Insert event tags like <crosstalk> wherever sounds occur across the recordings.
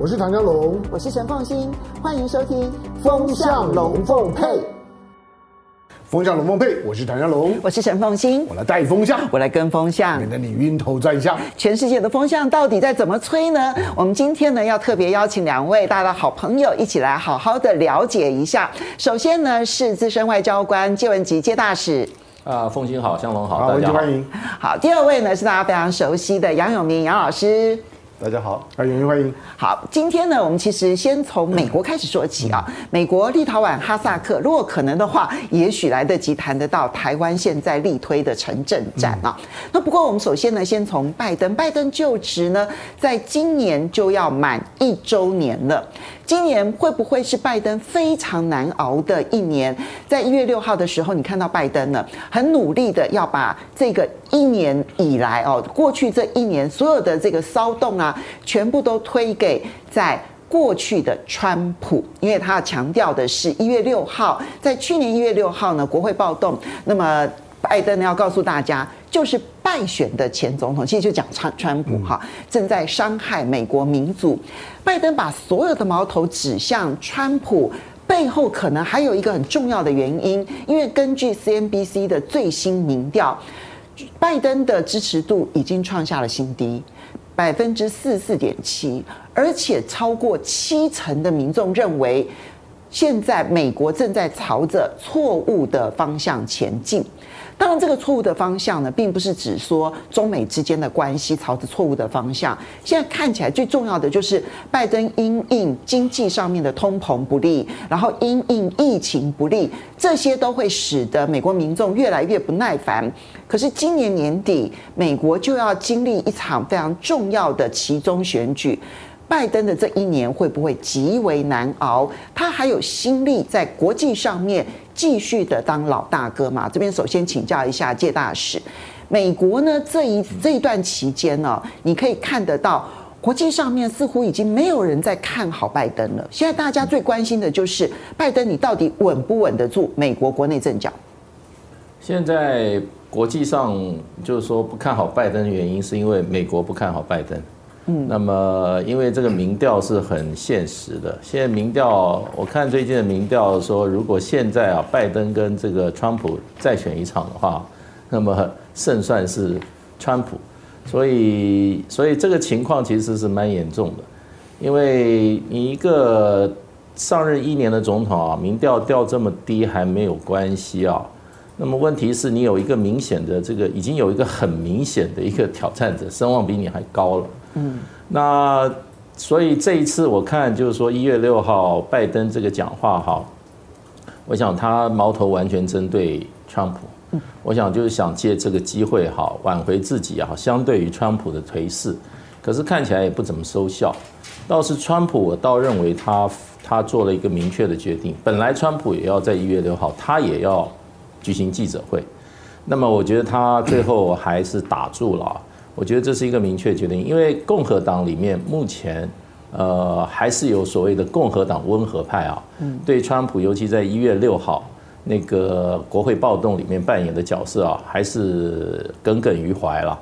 我是唐江龙，我是陈凤新，欢迎收听《风向龙凤配》。风向龙凤配，我是唐江龙，我是陈凤新，我来带风向，我来跟风向，免得你晕头转向。全世界的风向到底在怎么吹呢？我们今天呢要特别邀请两位大家的好朋友一起来好好的了解一下。首先呢是资深外交官谢文吉接大使。啊，凤馨好，湘龙好，好，大家欢迎。好，第二位呢是大家非常熟悉的杨永明杨老师。大家好，欢迎欢迎。好，今天呢，我们其实先从美国开始说起啊。美国、立陶宛、哈萨克，如果可能的话，也许来得及谈得到台湾现在力推的城镇战啊。那不过我们首先呢，先从拜登，拜登就职呢，在今年就要满一周年了。今年会不会是拜登非常难熬的一年？在一月六号的时候，你看到拜登呢，很努力的要把这个一年以来哦，过去这一年所有的这个骚动啊，全部都推给在过去的川普，因为他要强调的是一月六号，在去年一月六号呢，国会暴动，那么拜登呢要告诉大家，就是败选的前总统，其实就讲川川普哈，正在伤害美国民主。拜登把所有的矛头指向川普，背后可能还有一个很重要的原因，因为根据 CNBC 的最新民调，拜登的支持度已经创下了新低，百分之四十四点七，而且超过七成的民众认为，现在美国正在朝着错误的方向前进。当然，这个错误的方向呢，并不是指说中美之间的关系朝着错误的方向。现在看起来最重要的就是拜登因应经济上面的通膨不利，然后因应疫情不利，这些都会使得美国民众越来越不耐烦。可是今年年底，美国就要经历一场非常重要的期中选举。拜登的这一年会不会极为难熬？他还有心力在国际上面继续的当老大哥吗？这边首先请教一下介大使，美国呢这一这一段期间呢，你可以看得到国际上面似乎已经没有人在看好拜登了。现在大家最关心的就是拜登，你到底稳不稳得住美国国内阵脚？现在国际上就是说不看好拜登的原因，是因为美国不看好拜登。嗯，那么因为这个民调是很现实的，现在民调我看最近的民调说，如果现在啊拜登跟这个川普再选一场的话，那么胜算是川普，所以所以这个情况其实是蛮严重的，因为你一个上任一年的总统啊，民调掉这么低还没有关系啊，那么问题是你有一个明显的这个已经有一个很明显的一个挑战者，声望比你还高了。嗯，那所以这一次我看就是说一月六号拜登这个讲话哈，我想他矛头完全针对川普，我想就是想借这个机会哈挽回自己哈，相对于川普的颓势，可是看起来也不怎么收效。倒是川普，我倒认为他他做了一个明确的决定，本来川普也要在一月六号，他也要举行记者会，那么我觉得他最后还是打住了。我觉得这是一个明确决定，因为共和党里面目前，呃，还是有所谓的共和党温和派啊，对川普，尤其在一月六号那个国会暴动里面扮演的角色啊，还是耿耿于怀了。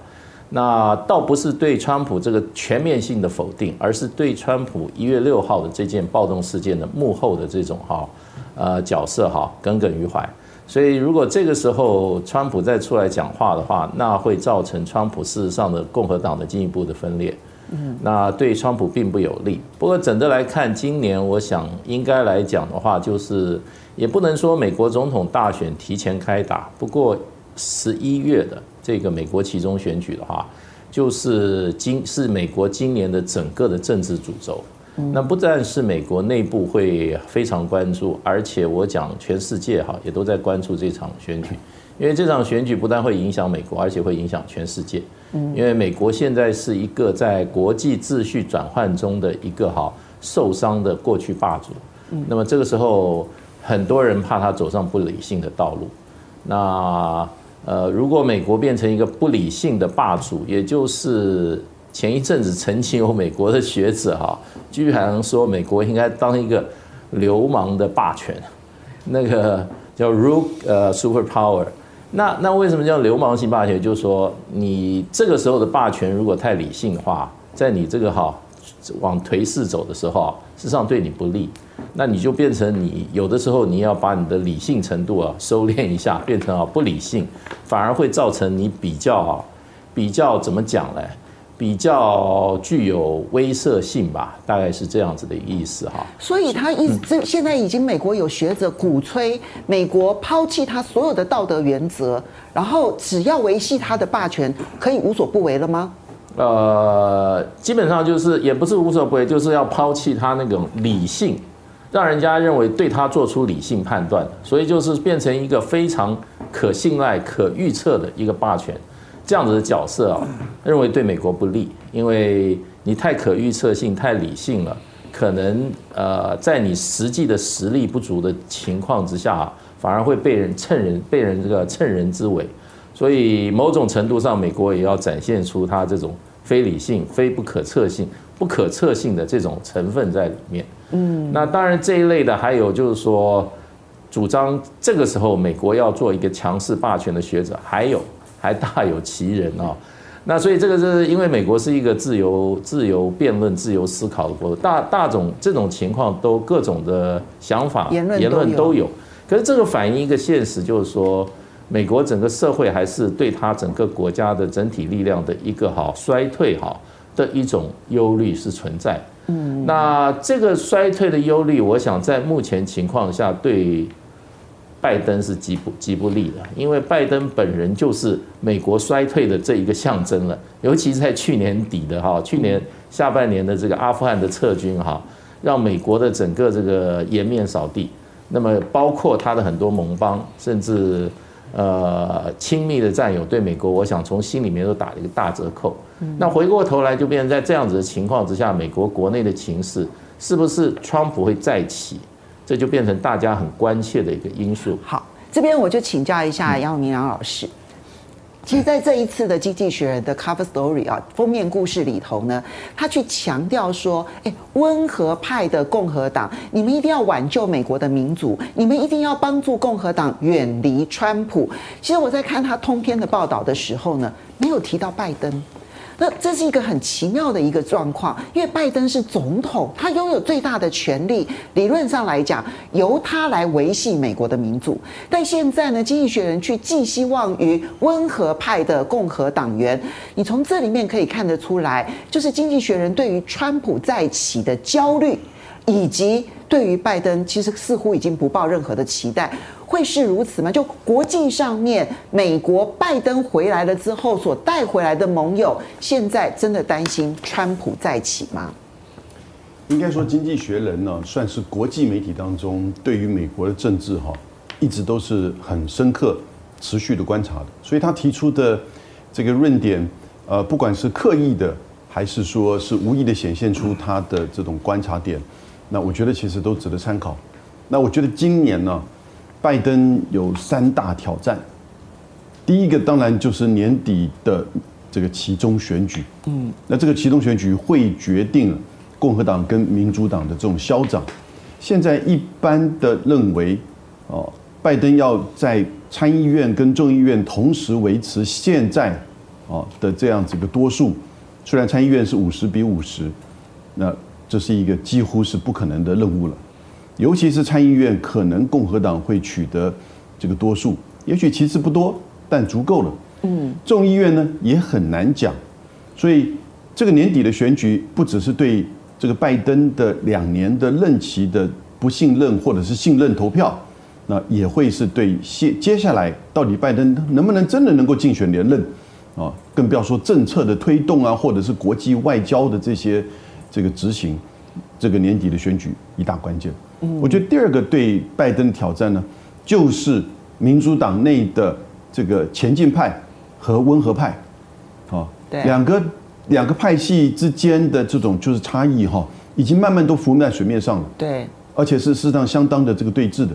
那倒不是对川普这个全面性的否定，而是对川普一月六号的这件暴动事件的幕后的这种哈，呃，角色哈，耿耿于怀。所以，如果这个时候川普再出来讲话的话，那会造成川普事实上的共和党的进一步的分裂。嗯，那对川普并不有利。不过，整的来看，今年我想应该来讲的话，就是也不能说美国总统大选提前开打。不过，十一月的这个美国期中选举的话，就是今是美国今年的整个的政治主轴。那不但是美国内部会非常关注，而且我讲全世界哈也都在关注这场选举，因为这场选举不但会影响美国，而且会影响全世界。因为美国现在是一个在国际秩序转换中的一个哈受伤的过去霸主。那么这个时候，很多人怕他走上不理性的道路。那呃，如果美国变成一个不理性的霸主，也就是。前一阵子曾经有美国的学者哈，<laughs> 居然说美国应该当一个流氓的霸权，<laughs> 那个叫 Rogue 呃 Superpower。那那为什么叫流氓性霸权？就是说你这个时候的霸权如果太理性的话，在你这个哈往颓势走的时候啊，事实上对你不利。那你就变成你有的时候你要把你的理性程度啊收敛一下，变成啊不理性，反而会造成你比较啊比较怎么讲呢？比较具有威慑性吧，大概是这样子的意思哈。所以他一直现在已经美国有学者鼓吹美国抛弃他所有的道德原则，然后只要维系他的霸权，可以无所不为了吗？呃，基本上就是也不是无所不为，就是要抛弃他那种理性。让人家认为对他做出理性判断，所以就是变成一个非常可信赖、可预测的一个霸权，这样子的角色啊，认为对美国不利，因为你太可预测性、太理性了，可能呃，在你实际的实力不足的情况之下，反而会被人趁人被人这个趁人之危，所以某种程度上，美国也要展现出它这种非理性、非不可测性、不可测性的这种成分在里面。嗯，那当然这一类的还有就是说，主张这个时候美国要做一个强势霸权的学者，还有还大有其人啊。那所以这个是因为美国是一个自由、自由辩论、自由思考的国度，大大种这种情况都各种的想法言论都有。可是这个反映一个现实，就是说美国整个社会还是对他整个国家的整体力量的一个好衰退好的一种忧虑是存在。嗯，那这个衰退的忧虑，我想在目前情况下对拜登是极不极不利的，因为拜登本人就是美国衰退的这一个象征了。尤其是在去年底的哈，去年下半年的这个阿富汗的撤军哈，让美国的整个这个颜面扫地。那么包括他的很多盟邦，甚至。呃，亲密的战友对美国，我想从心里面都打了一个大折扣。那回过头来，就变成在这样子的情况之下，美国国内的情势是不是川普会再起，这就变成大家很关切的一个因素。好，这边我就请教一下杨明良老师。其实，在这一次的《经济学人》的 cover story 啊，封面故事里头呢，他去强调说，哎，温和派的共和党，你们一定要挽救美国的民主，你们一定要帮助共和党远离川普。其实我在看他通篇的报道的时候呢，没有提到拜登。那这是一个很奇妙的一个状况，因为拜登是总统，他拥有最大的权力，理论上来讲，由他来维系美国的民主。但现在呢，经济学人去寄希望于温和派的共和党员，你从这里面可以看得出来，就是经济学人对于川普再起的焦虑，以及对于拜登，其实似乎已经不抱任何的期待。会是如此吗？就国际上面，美国拜登回来了之后所带回来的盟友，现在真的担心川普再起吗？应该说，《经济学人》呢，算是国际媒体当中对于美国的政治哈，一直都是很深刻、持续的观察的。所以他提出的这个论点，呃，不管是刻意的，还是说是无意的显现出他的这种观察点，那我觉得其实都值得参考。那我觉得今年呢，拜登有三大挑战，第一个当然就是年底的这个其中选举，嗯，那这个其中选举会决定共和党跟民主党的这种消长。现在一般的认为，哦，拜登要在参议院跟众议院同时维持现在哦的这样子一个多数，虽然参议院是五十比五十，那这是一个几乎是不可能的任务了。尤其是参议院，可能共和党会取得这个多数，也许其次不多，但足够了。嗯，众议院呢也很难讲，所以这个年底的选举不只是对这个拜登的两年的任期的不信任或者是信任投票，那也会是对接接下来到底拜登能不能真的能够竞选连任啊？更不要说政策的推动啊，或者是国际外交的这些这个执行，这个年底的选举一大关键。我觉得第二个对拜登的挑战呢，就是民主党内的这个前进派和温和派，啊，两个两个派系之间的这种就是差异哈，已经慢慢都浮在水面上了。对，而且是事实上相当的这个对峙的，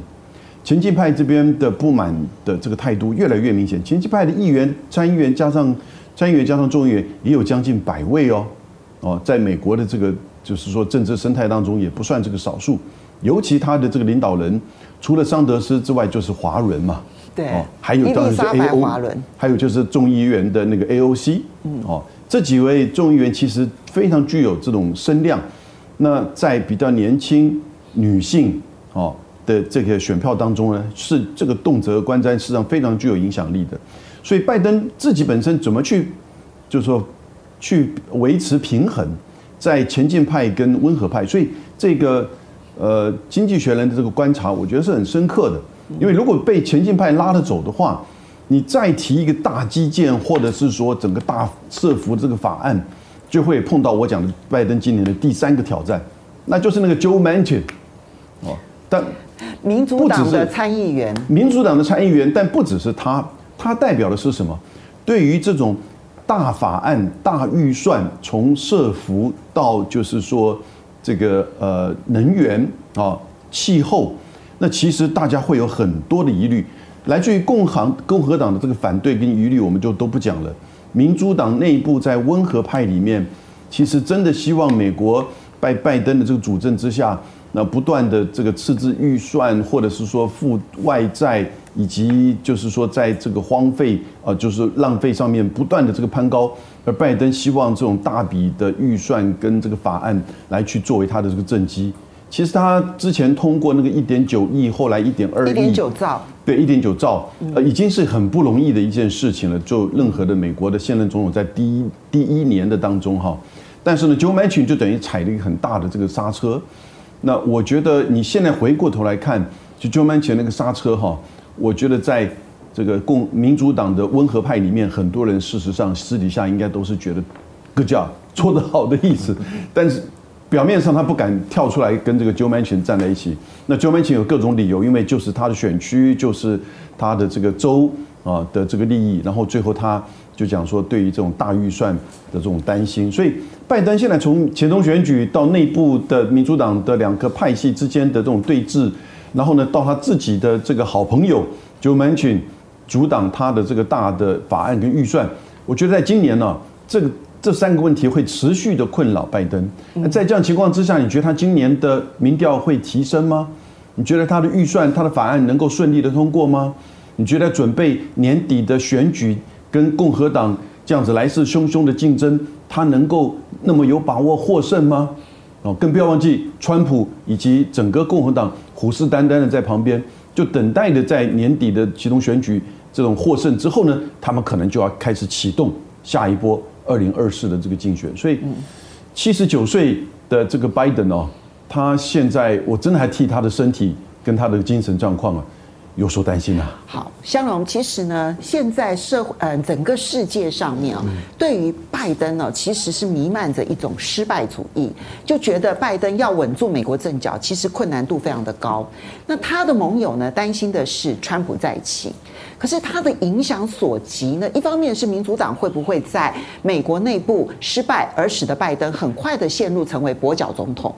前进派这边的不满的这个态度越来越明显。前进派的议员、参议员加上参议员加上众议员也有将近百位哦，哦，在美国的这个就是说政治生态当中也不算这个少数。尤其他的这个领导人，除了桑德斯之外，就是华伦嘛。对。哦，还有当然是 AO，还有就是众议员的那个 AOC。嗯。哦，这几位众议员其实非常具有这种声量。那在比较年轻女性哦的这个选票当中呢，是这个动辄观瞻，实际上非常具有影响力的。所以拜登自己本身怎么去，就是说去维持平衡，在前进派跟温和派。所以这个呃，经济学人的这个观察，我觉得是很深刻的。因为如果被前进派拉着走的话，你再提一个大基建，或者是说整个大设伏这个法案，就会碰到我讲的拜登今年的第三个挑战，那就是那个 Joe Manchin 哦，但 <laughs> 民主党的参议员，民主党的参议员，但不只是他，他代表的是什么？对于这种大法案、大预算，从设伏到就是说这个呃能源啊、气候。那其实大家会有很多的疑虑，来自于共行共和党的这个反对跟疑虑，我们就都不讲了。民主党内部在温和派里面，其实真的希望美国拜拜登的这个主政之下，那不断的这个赤字预算，或者是说负外债，以及就是说在这个荒废啊，就是浪费上面不断的这个攀高，而拜登希望这种大笔的预算跟这个法案来去作为他的这个政绩。其实他之前通过那个一点九亿，后来一点二亿，一点九兆，对，一点九兆，呃，已经是很不容易的一件事情了。就任何的美国的现任总统在第一第一年的当中哈，但是呢，Joe Manchin 就等于踩了一个很大的这个刹车。那我觉得你现在回过头来看，就 Joe Manchin 那个刹车哈，我觉得在这个共民主党的温和派里面，很多人事实上私底下应该都是觉得 good job 做得好的意思，但是。表面上他不敢跳出来跟这个 Joe Manchin 站在一起，那 Joe Manchin 有各种理由，因为就是他的选区，就是他的这个州啊的这个利益，然后最后他就讲说对于这种大预算的这种担心，所以拜登现在从前中选举到内部的民主党的两个派系之间的这种对峙，然后呢到他自己的这个好朋友 Joe Manchin 阻挡他的这个大的法案跟预算，我觉得在今年呢这个。这三个问题会持续的困扰拜登。那在这样情况之下，你觉得他今年的民调会提升吗？你觉得他的预算、他的法案能够顺利的通过吗？你觉得准备年底的选举跟共和党这样子来势汹汹的竞争，他能够那么有把握获胜吗？哦，更不要忘记川普以及整个共和党虎视眈眈的在旁边，就等待着在年底的其中选举这种获胜之后呢，他们可能就要开始启动下一波。二零二四的这个竞选，所以七十九岁的这个拜登哦，他现在我真的还替他的身体跟他的精神状况啊有所担心啊。好，香龙，其实呢，现在社会嗯整个世界上面啊，对于拜登呢，其实是弥漫着一种失败主义，就觉得拜登要稳住美国阵脚，其实困难度非常的高。那他的盟友呢，担心的是川普再起。可是他的影响所及呢，一方面是民主党会不会在美国内部失败，而使得拜登很快的陷入成为跛脚总统；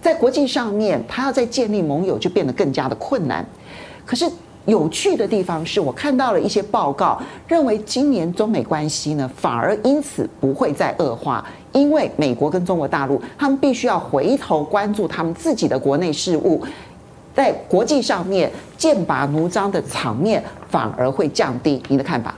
在国际上面，他要再建立盟友就变得更加的困难。可是有趣的地方是我看到了一些报告，认为今年中美关系呢，反而因此不会再恶化，因为美国跟中国大陆他们必须要回头关注他们自己的国内事务。在国际上面剑拔弩张的场面反而会降低，您的看法？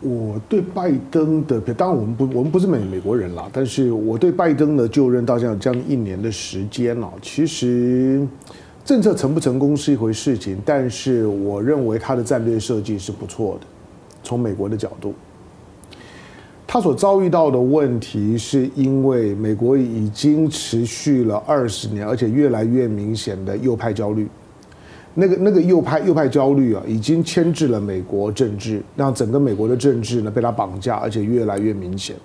我对拜登的，当然我们不，我们不是美美国人啦，但是我对拜登的就任到现在将近一年的时间了，其实政策成不成功是一回事情，但是我认为他的战略设计是不错的，从美国的角度。他所遭遇到的问题，是因为美国已经持续了二十年，而且越来越明显的右派焦虑。那个那个右派右派焦虑啊，已经牵制了美国政治，让整个美国的政治呢被他绑架，而且越来越明显。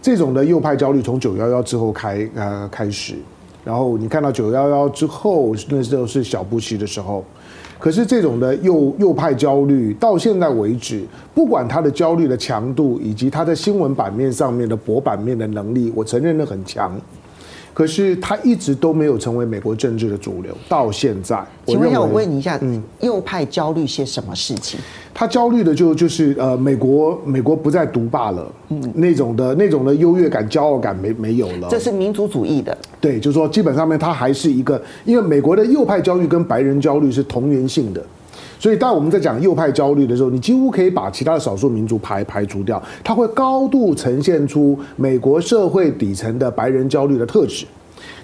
这种的右派焦虑从九幺幺之后开呃开始，然后你看到九幺幺之后，那时候是小布希的时候。可是这种的右右派焦虑到现在为止，不管他的焦虑的强度，以及他在新闻版面上面的博版面的能力，我承认的很强。可是他一直都没有成为美国政治的主流，到现在。请问一下，我问你一下，嗯，右派焦虑些什么事情？他焦虑的就就是呃，美国美国不再独霸了，嗯，那种的那种的优越感、骄傲感没没有了。这是民族主义的，对，就是说基本上面他还是一个，因为美国的右派焦虑跟白人焦虑是同源性的。所以当我们在讲右派焦虑的时候，你几乎可以把其他的少数民族排排除掉，它会高度呈现出美国社会底层的白人焦虑的特质。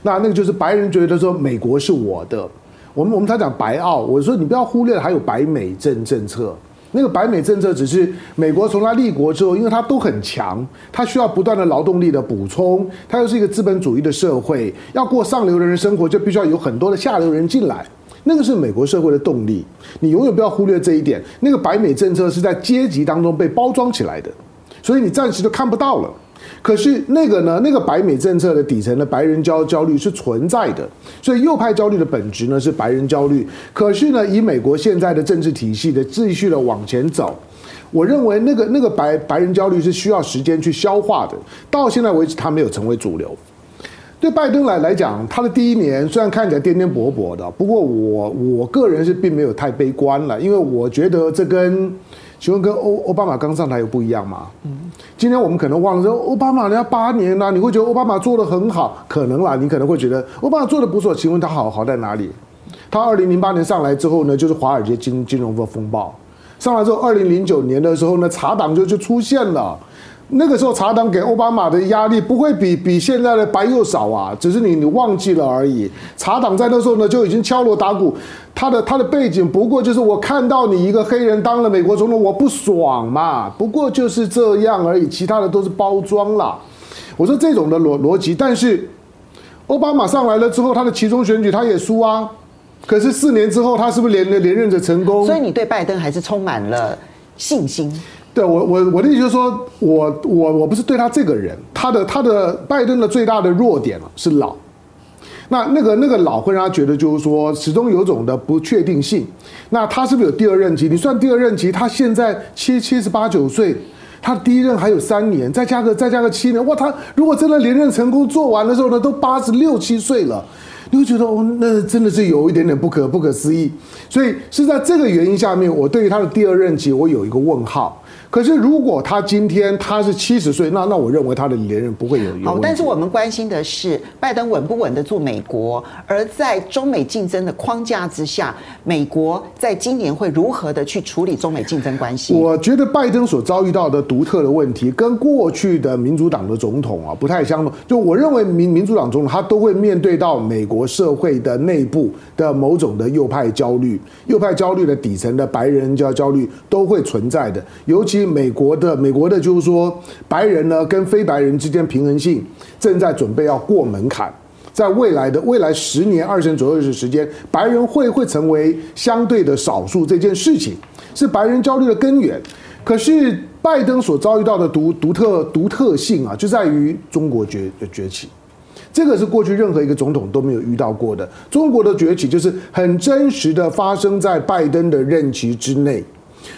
那那个就是白人觉得说美国是我的。我们我们他讲白澳，我说你不要忽略还有白美政政策。那个白美政策只是美国从它立国之后，因为它都很强，它需要不断的劳动力的补充，它又是一个资本主义的社会，要过上流人的生活，就必须要有很多的下流人进来。那个是美国社会的动力，你永远不要忽略这一点。那个白美政策是在阶级当中被包装起来的，所以你暂时就看不到了。可是那个呢？那个白美政策的底层的白人焦焦虑是存在的，所以右派焦虑的本质呢是白人焦虑。可是呢，以美国现在的政治体系的继续的往前走，我认为那个那个白白人焦虑是需要时间去消化的。到现在为止，他没有成为主流。对拜登来来讲，他的第一年虽然看起来颠颠簸簸的，不过我我个人是并没有太悲观了，因为我觉得这跟。请问跟欧奥巴马刚上台有不一样吗？嗯，今天我们可能忘了说，奥巴马人家八年了，你会觉得奥巴马做的很好，可能啦，你可能会觉得奥巴马做的不错。请问他好好在哪里？他二零零八年上来之后呢，就是华尔街金金融的风暴，上来之后，二零零九年的时候呢，茶党就就出现了。那个时候，茶党给奥巴马的压力不会比比现在的白又少啊，只是你你忘记了而已。茶党在那时候呢就已经敲锣打鼓，他的他的背景不过就是我看到你一个黑人当了美国总统，我不爽嘛，不过就是这样而已，其他的都是包装啦。我说这种的逻逻辑，但是奥巴马上来了之后，他的其中选举他也输啊，可是四年之后他是不是连连任的成功？所以你对拜登还是充满了信心。对我我我的意思就是说，我我我不是对他这个人，他的他的拜登的最大的弱点是老，那那个那个老会让他觉得就是说始终有种的不确定性。那他是不是有第二任期？你算第二任期，他现在七七十八九岁，他第一任还有三年，再加个再加个七年，哇，他如果真的连任成功做完的时候呢，都八十六七岁了，你会觉得哦，那真的是有一点点不可不可思议。所以是在这个原因下面，我对于他的第二任期，我有一个问号。可是，如果他今天他是七十岁，那那我认为他的连任不会有有问题。好，但是我们关心的是拜登稳不稳得住美国，而在中美竞争的框架之下，美国在今年会如何的去处理中美竞争关系？我觉得拜登所遭遇到的独特的问题，跟过去的民主党的总统啊不太相同。就我认为民民主党总统他都会面对到美国社会的内部的某种的右派焦虑，右派焦虑的底层的白人焦焦虑都会存在的，尤其。美国的美国的，就是说，白人呢跟非白人之间平衡性正在准备要过门槛，在未来的未来十年二十年左右的时间，白人会会成为相对的少数，这件事情是白人焦虑的根源。可是拜登所遭遇到的独独特独特性啊，就在于中国崛崛起，这个是过去任何一个总统都没有遇到过的。中国的崛起就是很真实的发生在拜登的任期之内。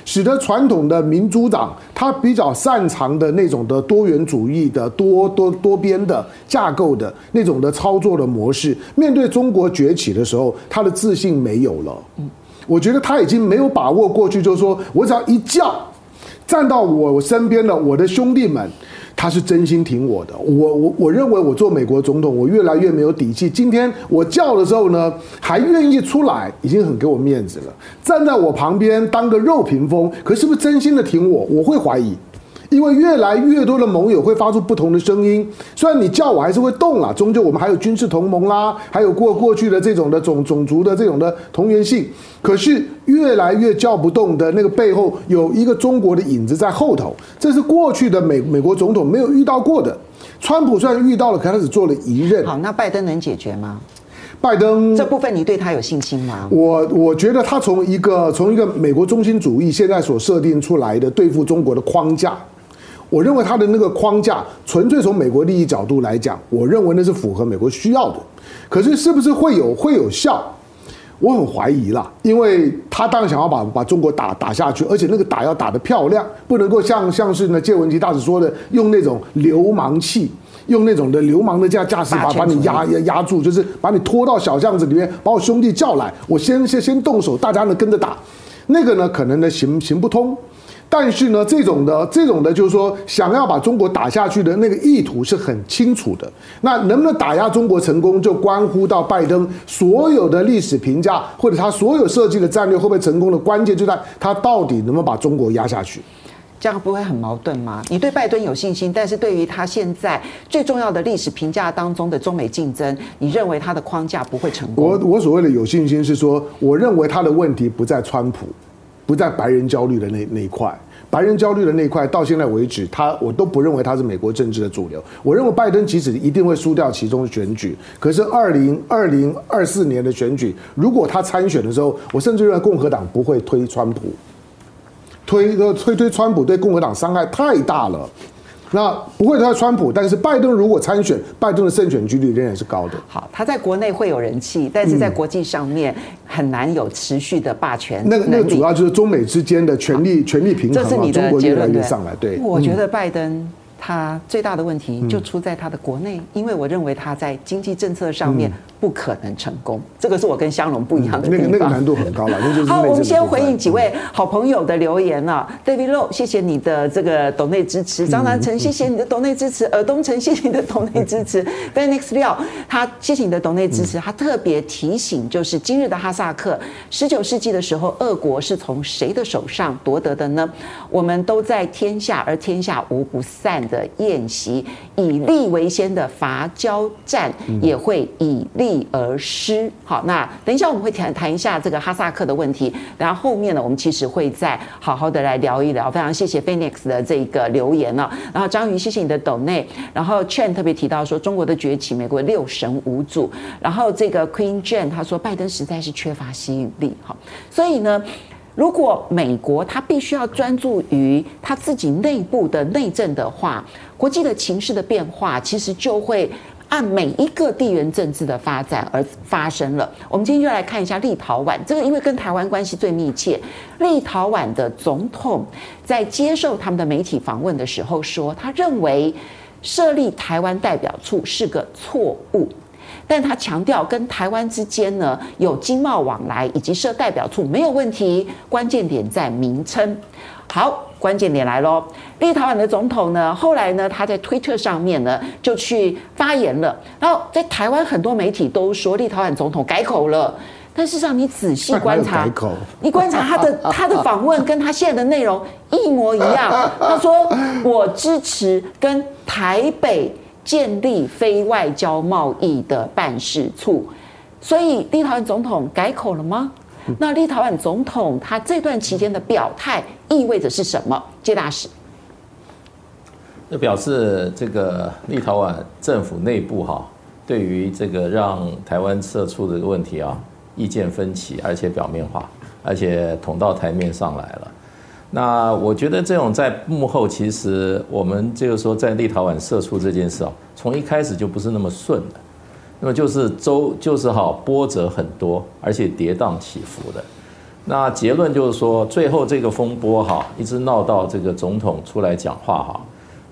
使得传统的民主党，他比较擅长的那种的多元主义的多多多边的架构的那种的操作的模式，面对中国崛起的时候，他的自信没有了。我觉得他已经没有把握过去，就是说我只要一叫，站到我身边的我的兄弟们。他是真心挺我的，我我我认为我做美国总统，我越来越没有底气。今天我叫的时候呢，还愿意出来，已经很给我面子了。站在我旁边当个肉屏风，可是不是真心的挺我？我会怀疑。因为越来越多的盟友会发出不同的声音，虽然你叫我还是会动啦，终究我们还有军事同盟啦，还有过过去的这种的种种族的这种的同源性，可是越来越叫不动的那个背后有一个中国的影子在后头，这是过去的美美国总统没有遇到过的。川普虽然遇到了，可他只做了一任。好，那拜登能解决吗？拜登这部分你对他有信心吗？我我觉得他从一个从一个美国中心主义现在所设定出来的对付中国的框架。我认为他的那个框架，纯粹从美国利益角度来讲，我认为那是符合美国需要的。可是是不是会有会有效？我很怀疑啦，因为他当然想要把把中国打打下去，而且那个打要打得漂亮，不能够像像是呢谢文吉大使说的，用那种流氓气，用那种的流氓的架架势把把你压压压住，就是把你拖到小巷子里面，把我兄弟叫来，我先先先动手，大家呢跟着打，那个呢可能呢行行不通。但是呢，这种的这种的，就是说想要把中国打下去的那个意图是很清楚的。那能不能打压中国成功，就关乎到拜登所有的历史评价或者他所有设计的战略会不会成功的关键，就在他到底能不能把中国压下去。这样不会很矛盾吗？你对拜登有信心，但是对于他现在最重要的历史评价当中的中美竞争，你认为他的框架不会成功？我我所谓的有信心是说，我认为他的问题不在川普，不在白人焦虑的那那一块。白人焦虑的那一块，到现在为止，他我都不认为他是美国政治的主流。我认为拜登即使一定会输掉其中的选举，可是二零二零二四年的选举，如果他参选的时候，我甚至认为共和党不会推川普。推一个推推川普对共和党伤害太大了，那不会他川普，但是拜登如果参选，拜登的胜选几率仍然是高的。好，他在国内会有人气，但是在国际上面很难有持续的霸权。那个那个主要就是中美之间的权力权力平衡，这是你的结论，中国越来越上来。对，我觉得拜登。他最大的问题就出在他的国内，因为我认为他在经济政策上面不可能成功，这个是我跟香龙不一样的地方。那个那个难度很高了。好，我们先回应几位好朋友的留言了。David Low，谢谢你的这个抖内支持。张南成，谢谢你的抖内支持。尔东城，谢谢你的抖内支持。Phoenix 廖，他谢谢你的抖内支持。他特别提醒，就是今日的哈萨克，十九世纪的时候，俄国是从谁的手上夺得的呢？我们都在天下，而天下无不散。的宴席，以利为先的伐交战也会以利而失。好，那等一下我们会谈谈一下这个哈萨克的问题，然后后面呢，我们其实会再好好的来聊一聊。非常谢谢 Phoenix 的这个留言呢，然后章鱼谢谢你的抖内，然后 Chen 特别提到说中国的崛起，美国六神无主，然后这个 Queen Jane 他说拜登实在是缺乏吸引力。好，所以呢。如果美国他必须要专注于他自己内部的内政的话，国际的情势的变化其实就会按每一个地缘政治的发展而发生了。我们今天就来看一下立陶宛，这个因为跟台湾关系最密切。立陶宛的总统在接受他们的媒体访问的时候说，他认为设立台湾代表处是个错误。但他强调，跟台湾之间呢有经贸往来以及设代表处没有问题，关键点在名称。好，关键点来喽。立陶宛的总统呢，后来呢他在推特上面呢就去发言了。然后在台湾很多媒体都说立陶宛总统改口了，但事实上你仔细观察，你观察他的 <laughs> 他的访问跟他现在的内容一模一样。他说：“我支持跟台北。”建立非外交贸易的办事处，所以立陶宛总统改口了吗？那立陶宛总统他这段期间的表态意味着是什么？谢大使，那表示这个立陶宛政府内部哈，对于这个让台湾设处的问题啊，意见分歧，而且表面化，而且捅到台面上来了。那我觉得这种在幕后，其实我们就是说，在立陶宛设处这件事啊，从一开始就不是那么顺的，那么就是周就是好波折很多，而且跌宕起伏的。那结论就是说，最后这个风波哈，一直闹到这个总统出来讲话哈，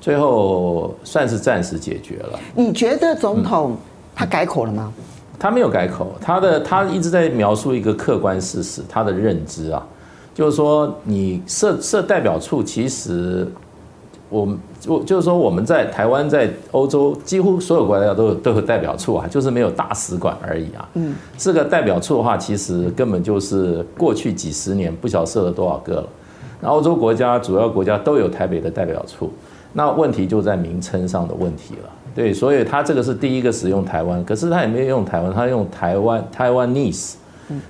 最后算是暂时解决了。你觉得总统他改口了吗？他没有改口，他的他一直在描述一个客观事实，他的认知啊。就是说，你设设代表处，其实我们就就是说，我们在台湾在欧洲几乎所有国家都有都有代表处啊，就是没有大使馆而已啊。嗯，这个代表处的话，其实根本就是过去几十年不晓得设了多少个了。那欧洲国家主要国家都有台北的代表处，那问题就在名称上的问题了。对，所以他这个是第一个使用台湾，可是他也没有用台湾，他用台湾台湾 Taiwanese。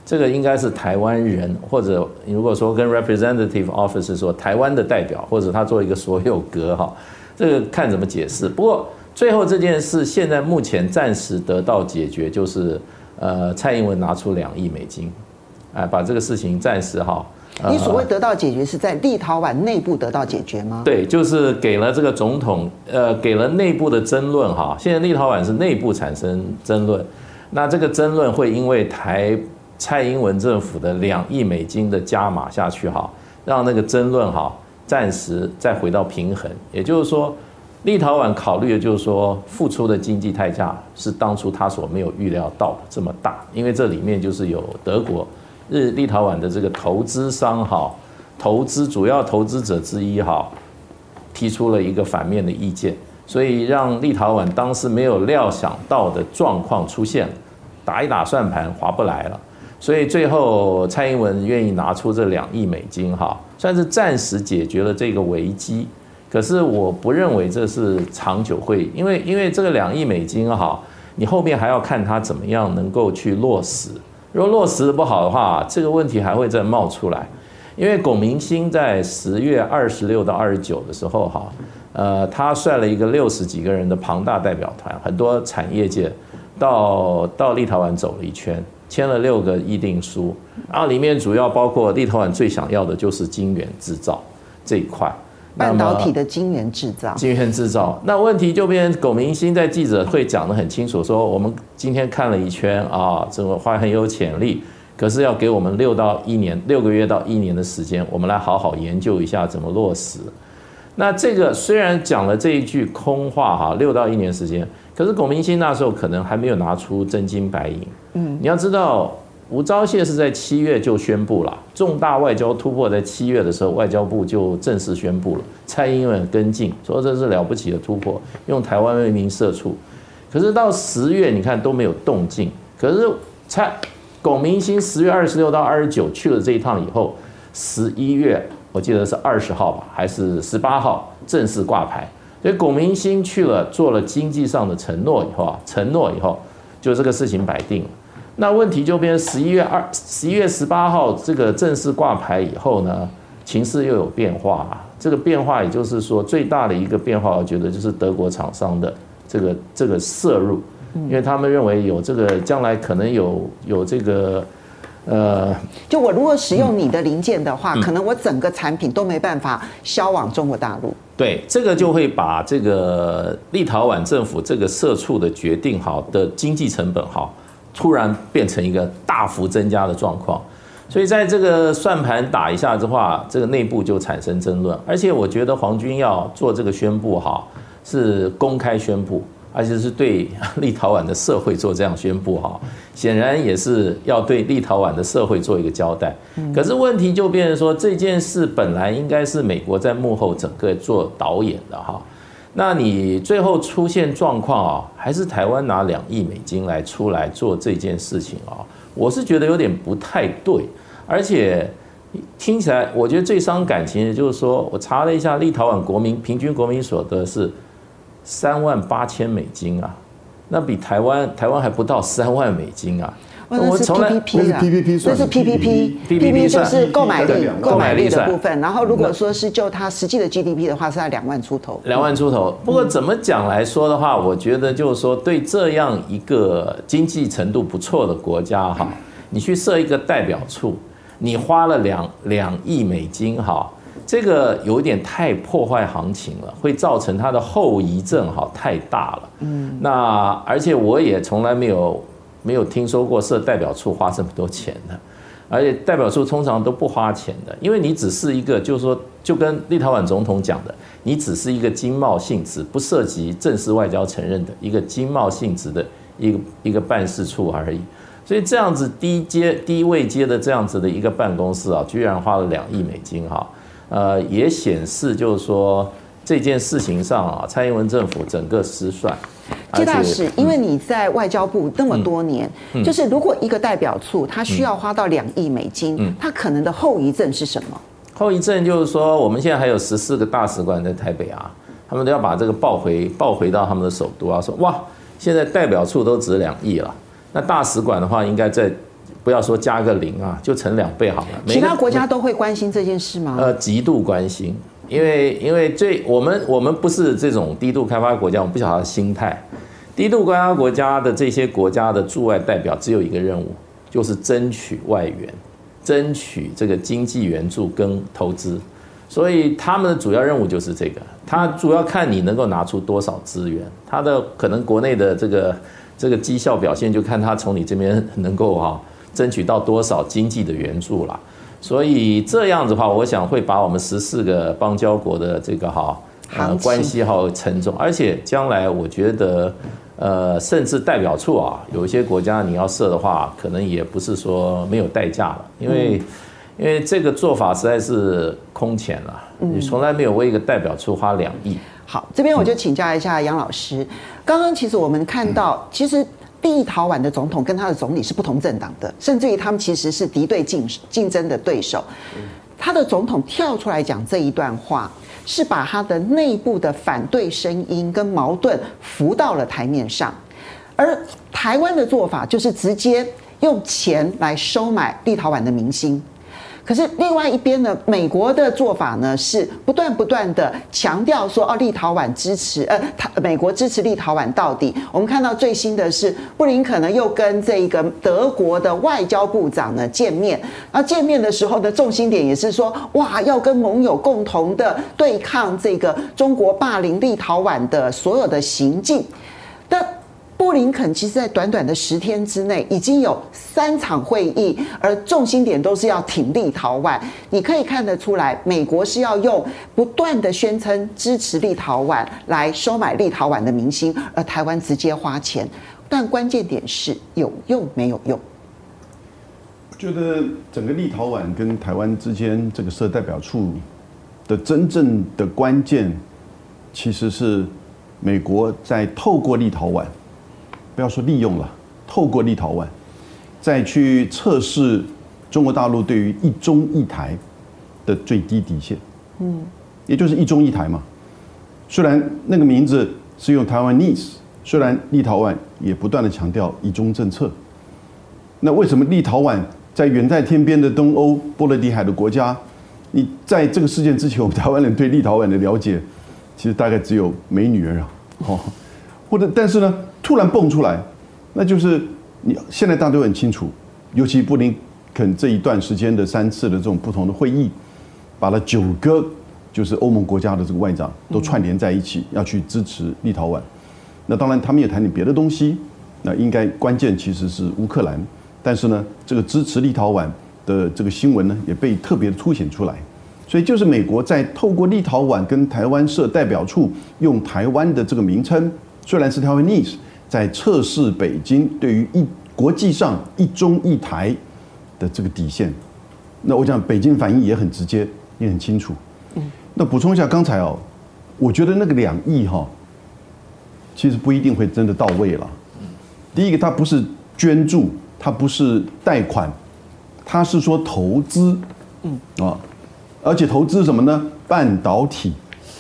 这个应该是台湾人，或者如果说跟 representative office 说台湾的代表，或者他做一个所有格哈，这个看怎么解释。不过最后这件事现在目前暂时得到解决，就是呃蔡英文拿出两亿美金，哎把这个事情暂时哈。你所谓得到解决是在立陶宛内部得到解决吗？对，就是给了这个总统呃给了内部的争论哈。现在立陶宛是内部产生争论，那这个争论会因为台。蔡英文政府的两亿美金的加码下去哈，让那个争论哈暂时再回到平衡。也就是说，立陶宛考虑的就是说，付出的经济代价是当初他所没有预料到的这么大，因为这里面就是有德国、日立陶宛的这个投资商哈，投资主要投资者之一哈，提出了一个反面的意见，所以让立陶宛当时没有料想到的状况出现，打一打算盘划不来了，所以最后蔡英文愿意拿出这两亿美金哈，算是暂时解决了这个危机。可是我不认为这是长久会，因为因为这个两亿美金哈，你后面还要看它怎么样能够去落实。如果落实的不好的话，这个问题还会再冒出来。因为龚明鑫在十月二十六到二十九的时候哈，呃，他率了一个六十几个人的庞大代表团，很多产业界到到立陶宛走了一圈，签了六个议定书，然后里面主要包括立陶宛最想要的就是晶圆制造这一块。半导体的晶圆制造，晶圆制造，那问题就变成龚明星在记者会讲得很清楚，说我们今天看了一圈啊，这个还很有潜力，可是要给我们六到一年，六个月到一年的时间，我们来好好研究一下怎么落实。那这个虽然讲了这一句空话哈，六到一年时间，可是龚明鑫那时候可能还没有拿出真金白银。嗯，你要知道。吴钊燮是在七月就宣布了重大外交突破，在七月的时候，外交部就正式宣布了。蔡英文跟进，说这是了不起的突破，用台湾为名设处。可是到十月，你看都没有动静。可是蔡龚明鑫十月二十六到二十九去了这一趟以后，十一月我记得是二十号吧，还是十八号正式挂牌。所以龚明鑫去了，做了经济上的承诺以后啊，承诺以后，就这个事情摆定了。那问题就变成十一月二十一月十八号这个正式挂牌以后呢，情势又有变化啊。这个变化也就是说最大的一个变化，我觉得就是德国厂商的这个这个摄入，因为他们认为有这个将来可能有有这个呃，就我如果使用你的零件的话，可能我整个产品都没办法销往中国大陆。对，这个就会把这个立陶宛政府这个社畜的决定好的经济成本好。突然变成一个大幅增加的状况，所以在这个算盘打一下的话，这个内部就产生争论。而且我觉得黄军要做这个宣布哈，是公开宣布，而且是对 <laughs> 立陶宛的社会做这样宣布哈，显然也是要对立陶宛的社会做一个交代。可是问题就变成说，这件事本来应该是美国在幕后整个做导演的哈。那你最后出现状况啊，还是台湾拿两亿美金来出来做这件事情啊？我是觉得有点不太对，而且听起来，我觉得最伤感情的就是说，我查了一下，立陶宛国民平均国民所得是三万八千美金啊，那比台湾台湾还不到三万美金啊。我从来 P P P 算，这是 P P P，P P P 就是购买力，购买力的部分。然后如果说是就它实际的 G D P 的话，是在两万出头。两万出头。不过怎么讲来说的话，我觉得就是说，对这样一个经济程度不错的国家哈，你去设一个代表处，你花了两两亿美金哈，这个有点太破坏行情了，会造成它的后遗症哈太大了。嗯。那而且我也从来没有。没有听说过设代表处花这么多钱的，而且代表处通常都不花钱的，因为你只是一个，就是说，就跟立陶宛总统讲的，你只是一个经贸性质，不涉及正式外交承认的一个经贸性质的一个一个办事处而已。所以这样子低阶低位阶的这样子的一个办公室啊，居然花了两亿美金哈，呃，也显示就是说这件事情上啊，蔡英文政府整个失算。谢大使，因为你在外交部那么多年，就是如果一个代表处他需要花到两亿美金，他可能的后遗症是什么？后遗症就是说，我们现在还有十四个大使馆在台北啊，他们都要把这个报回报回到他们的首都啊，说哇，现在代表处都值两亿了，那大使馆的话应该再不要说加个零啊，就乘两倍好了。其他国家都会关心这件事吗？呃，极度关心。因为因为最我们我们不是这种低度开发国家，我们不晓得心态。低度开发国家的这些国家的驻外代表只有一个任务，就是争取外援，争取这个经济援助跟投资。所以他们的主要任务就是这个，他主要看你能够拿出多少资源，他的可能国内的这个这个绩效表现就看他从你这边能够哈争取到多少经济的援助啦。所以这样子的话，我想会把我们十四个邦交国的这个哈呃关系好沉重，而且将来我觉得呃甚至代表处啊，有一些国家你要设的话，可能也不是说没有代价了，因为因为这个做法实在是空前了，你从来没有为一个代表处花两亿。好，这边我就请教一下杨老师。刚刚其实我们看到，其实立陶宛的总统跟他的总理是不同政党的，甚至于他们其实是敌对竞竞争的对手。他的总统跳出来讲这一段话，是把他的内部的反对声音跟矛盾浮到了台面上，而台湾的做法就是直接用钱来收买立陶宛的明星。可是另外一边呢，美国的做法呢是不断不断的强调说，哦，立陶宛支持，呃，他美国支持立陶宛到底。我们看到最新的是，布林肯呢又跟这个德国的外交部长呢见面，然后见面的时候的重心点也是说，哇，要跟盟友共同的对抗这个中国霸凌立陶宛的所有的行径。但布林肯其实，在短短的十天之内，已经有三场会议，而重心点都是要挺立陶宛。你可以看得出来，美国是要用不断的宣称支持立陶宛来收买立陶宛的民心，而台湾直接花钱。但关键点是有用没有用？我觉得整个立陶宛跟台湾之间这个设代表处的真正的关键，其实是美国在透过立陶宛。不要说利用了，透过立陶宛，再去测试中国大陆对于一中一台的最低底线，嗯，也就是一中一台嘛。虽然那个名字是用台湾 Taiwanese，虽然立陶宛也不断的强调一中政策，那为什么立陶宛在远在天边的东欧波罗的海的国家，你在这个事件之前，我们台湾人对立陶宛的了解，其实大概只有美女儿啊，哦，或者但是呢？突然蹦出来，那就是你现在大家都很清楚，尤其布林肯这一段时间的三次的这种不同的会议，把了九个就是欧盟国家的这个外长都串联在一起，要去支持立陶宛。那当然他们也谈点别的东西，那应该关键其实是乌克兰，但是呢，这个支持立陶宛的这个新闻呢，也被特别的凸显出来。所以就是美国在透过立陶宛跟台湾设代表处，用台湾的这个名称，虽然是 Taiwanese。在测试北京对于一国际上一中一台的这个底线，那我讲北京反应也很直接，也很清楚。那补充一下刚才哦，我觉得那个两亿哈，其实不一定会真的到位了。第一个，它不是捐助，它不是贷款，它是说投资，嗯啊，而且投资什么呢？半导体。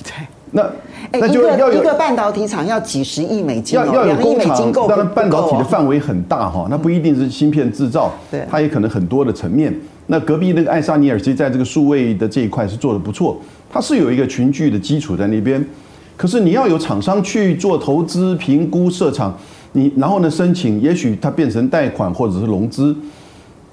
对。那那就要有一个半导体厂要几十亿美金，要要有工厂。当然，半导体的范围很大哈，那不一定是芯片制造，对，它也可能很多的层面。那隔壁那个爱沙尼尔其实在这个数位的这一块是做的不错，它是有一个群聚的基础在那边。可是你要有厂商去做投资评估设厂，你然后呢申请，也许它变成贷款或者是融资，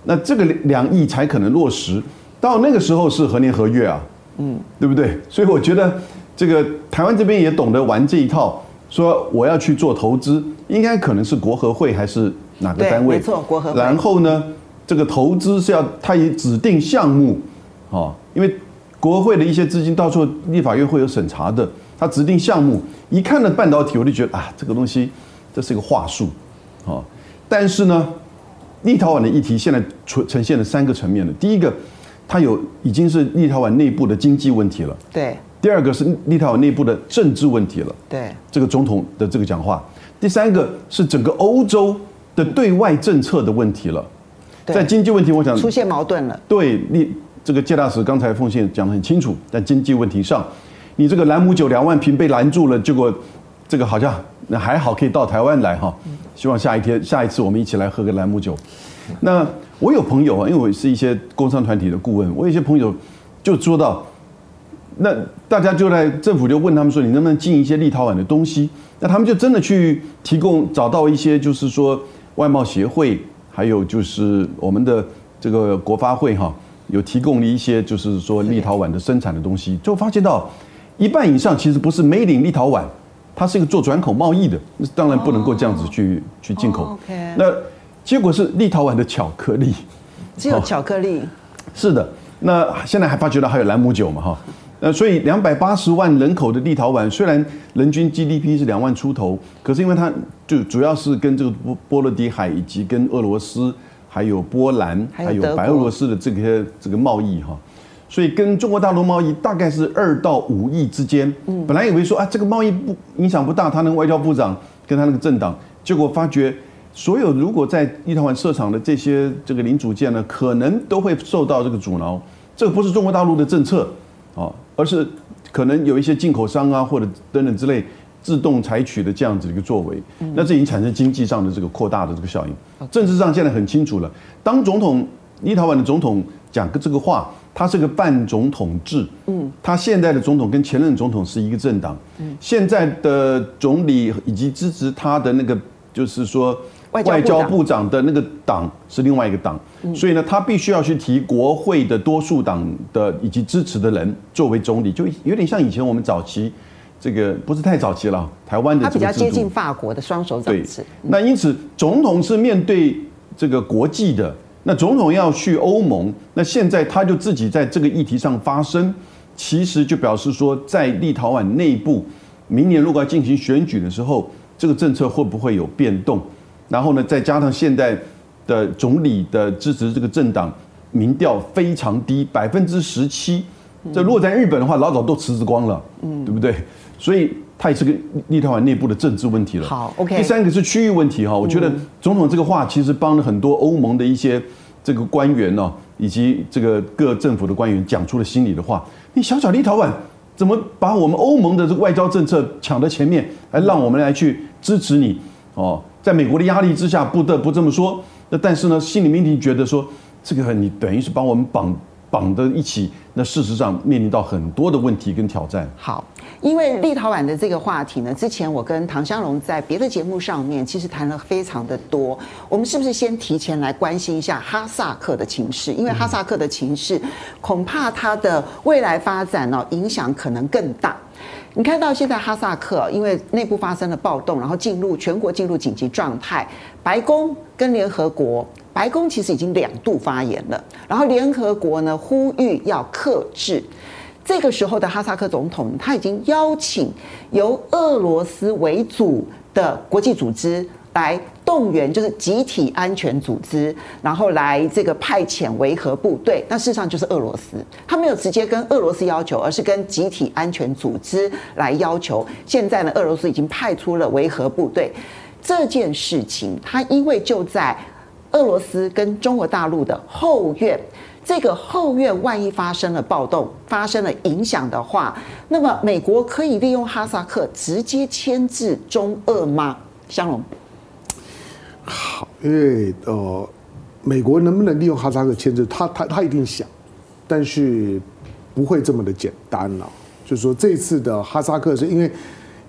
那这个两亿才可能落实。到那个时候是何年何月啊？嗯，对不对？所以我觉得。这个台湾这边也懂得玩这一套，说我要去做投资，应该可能是国合会还是哪个单位？没错，国合会。然后呢，这个投资是要他以指定项目，哦，因为国合会的一些资金到时候立法院会有审查的，他指定项目，一看到半导体，我就觉得啊，这个东西这是一个话术，哦，但是呢，立陶宛的议题现在呈呈现了三个层面的，第一个，它有已经是立陶宛内部的经济问题了，对。第二个是立陶宛内部的政治问题了，对这个总统的这个讲话。第三个是整个欧洲的对外政策的问题了，在经济问题，我想出现矛盾了。对，立这个介大使刚才奉献讲得很清楚，在经济问题上，你这个兰姆酒两万瓶被拦住了，结果这个好像那还好可以到台湾来哈。希望下一天下一次我们一起来喝个兰姆酒。那我有朋友啊，因为我是一些工商团体的顾问，我有些朋友就说到。那大家就在政府就问他们说，你能不能进一些立陶宛的东西？那他们就真的去提供，找到一些就是说外贸协会，还有就是我们的这个国发会哈，有提供了一些就是说立陶宛的生产的东西，就发现到一半以上其实不是 made in 立陶宛，它是一个做转口贸易的，那当然不能够这样子去去进口。那结果是立陶宛的巧克力，只有巧克力。是的，那现在还发觉到还有兰姆酒嘛哈。呃，所以两百八十万人口的立陶宛，虽然人均 GDP 是两万出头，可是因为它就主要是跟这个波波罗的海以及跟俄罗斯还有波兰，还有白俄罗斯的这些这个贸易哈，所以跟中国大陆贸易大概是二到五亿之间。嗯，本来以为说啊，这个贸易不影响不大，他那个外交部长跟他那个政党，结果发觉。所有如果在立陶宛设厂的这些这个零组件呢，可能都会受到这个阻挠。这个不是中国大陆的政策啊，而是可能有一些进口商啊或者等等之类自动采取的这样子的一个作为。那这已经产生经济上的这个扩大的这个效应。政治上现在很清楚了，当总统立陶宛的总统讲个这个话，他是个半总统制。嗯，他现在的总统跟前任总统是一个政党。嗯，现在的总理以及支持他的那个就是说。外交部长的那个党是另外一个党，所以呢，他必须要去提国会的多数党的以及支持的人作为总理，就有点像以前我们早期这个不是太早期了，台湾的他比较接近法国的双手掌制。那因此总统是面对这个国际的，那总统要去欧盟，那现在他就自己在这个议题上发声，其实就表示说，在立陶宛内部，明年如果要进行选举的时候，这个政策会不会有变动？然后呢，再加上现在的总理的支持这个政党民调非常低，百分之十七。这如果在日本的话，老早都辞职光了，嗯，对不对？所以它也是个立陶宛内部的政治问题了。好，OK。第三个是区域问题哈，我觉得总统这个话其实帮了很多欧盟的一些这个官员呢，以及这个各政府的官员讲出了心里的话。你小小立陶宛怎么把我们欧盟的这个外交政策抢在前面，来让我们来去支持你哦？在美国的压力之下，不得不这么说。那但是呢，心里面一定觉得说，这个你等于是把我们绑绑在一起。那事实上面临到很多的问题跟挑战。好，因为立陶宛的这个话题呢，之前我跟唐湘龙在别的节目上面其实谈了非常的多。我们是不是先提前来关心一下哈萨克的情势？因为哈萨克的情势，恐怕它的未来发展呢，影响可能更大。你看到现在哈萨克因为内部发生了暴动，然后进入全国进入紧急状态，白宫跟联合国，白宫其实已经两度发言了，然后联合国呢呼吁要克制。这个时候的哈萨克总统他已经邀请由俄罗斯为主的国际组织。来动员，就是集体安全组织，然后来这个派遣维和部队。那事实上就是俄罗斯，他没有直接跟俄罗斯要求，而是跟集体安全组织来要求。现在呢，俄罗斯已经派出了维和部队。这件事情，他因为就在俄罗斯跟中国大陆的后院，这个后院万一发生了暴动，发生了影响的话，那么美国可以利用哈萨克直接牵制中俄吗？香龙。好，因为呃，美国能不能利用哈萨克牵制他？他他一定想，但是不会这么的简单了。就是说，这次的哈萨克是因为，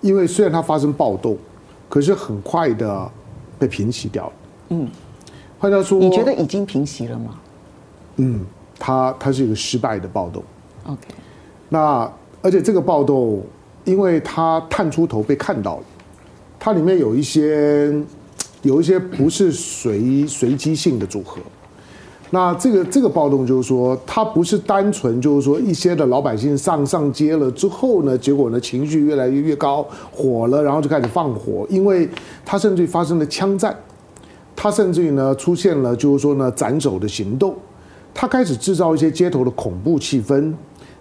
因为虽然它发生暴动，可是很快的被平息掉了。嗯，换句话说，你觉得已经平息了吗？嗯，它它是一个失败的暴动。OK，那而且这个暴动，因为它探出头被看到了，它里面有一些。有一些不是随随机性的组合，那这个这个暴动就是说，它不是单纯就是说一些的老百姓上上街了之后呢，结果呢情绪越来越越高，火了，然后就开始放火，因为它甚至于发生了枪战，它甚至于呢出现了就是说呢斩首的行动，它开始制造一些街头的恐怖气氛，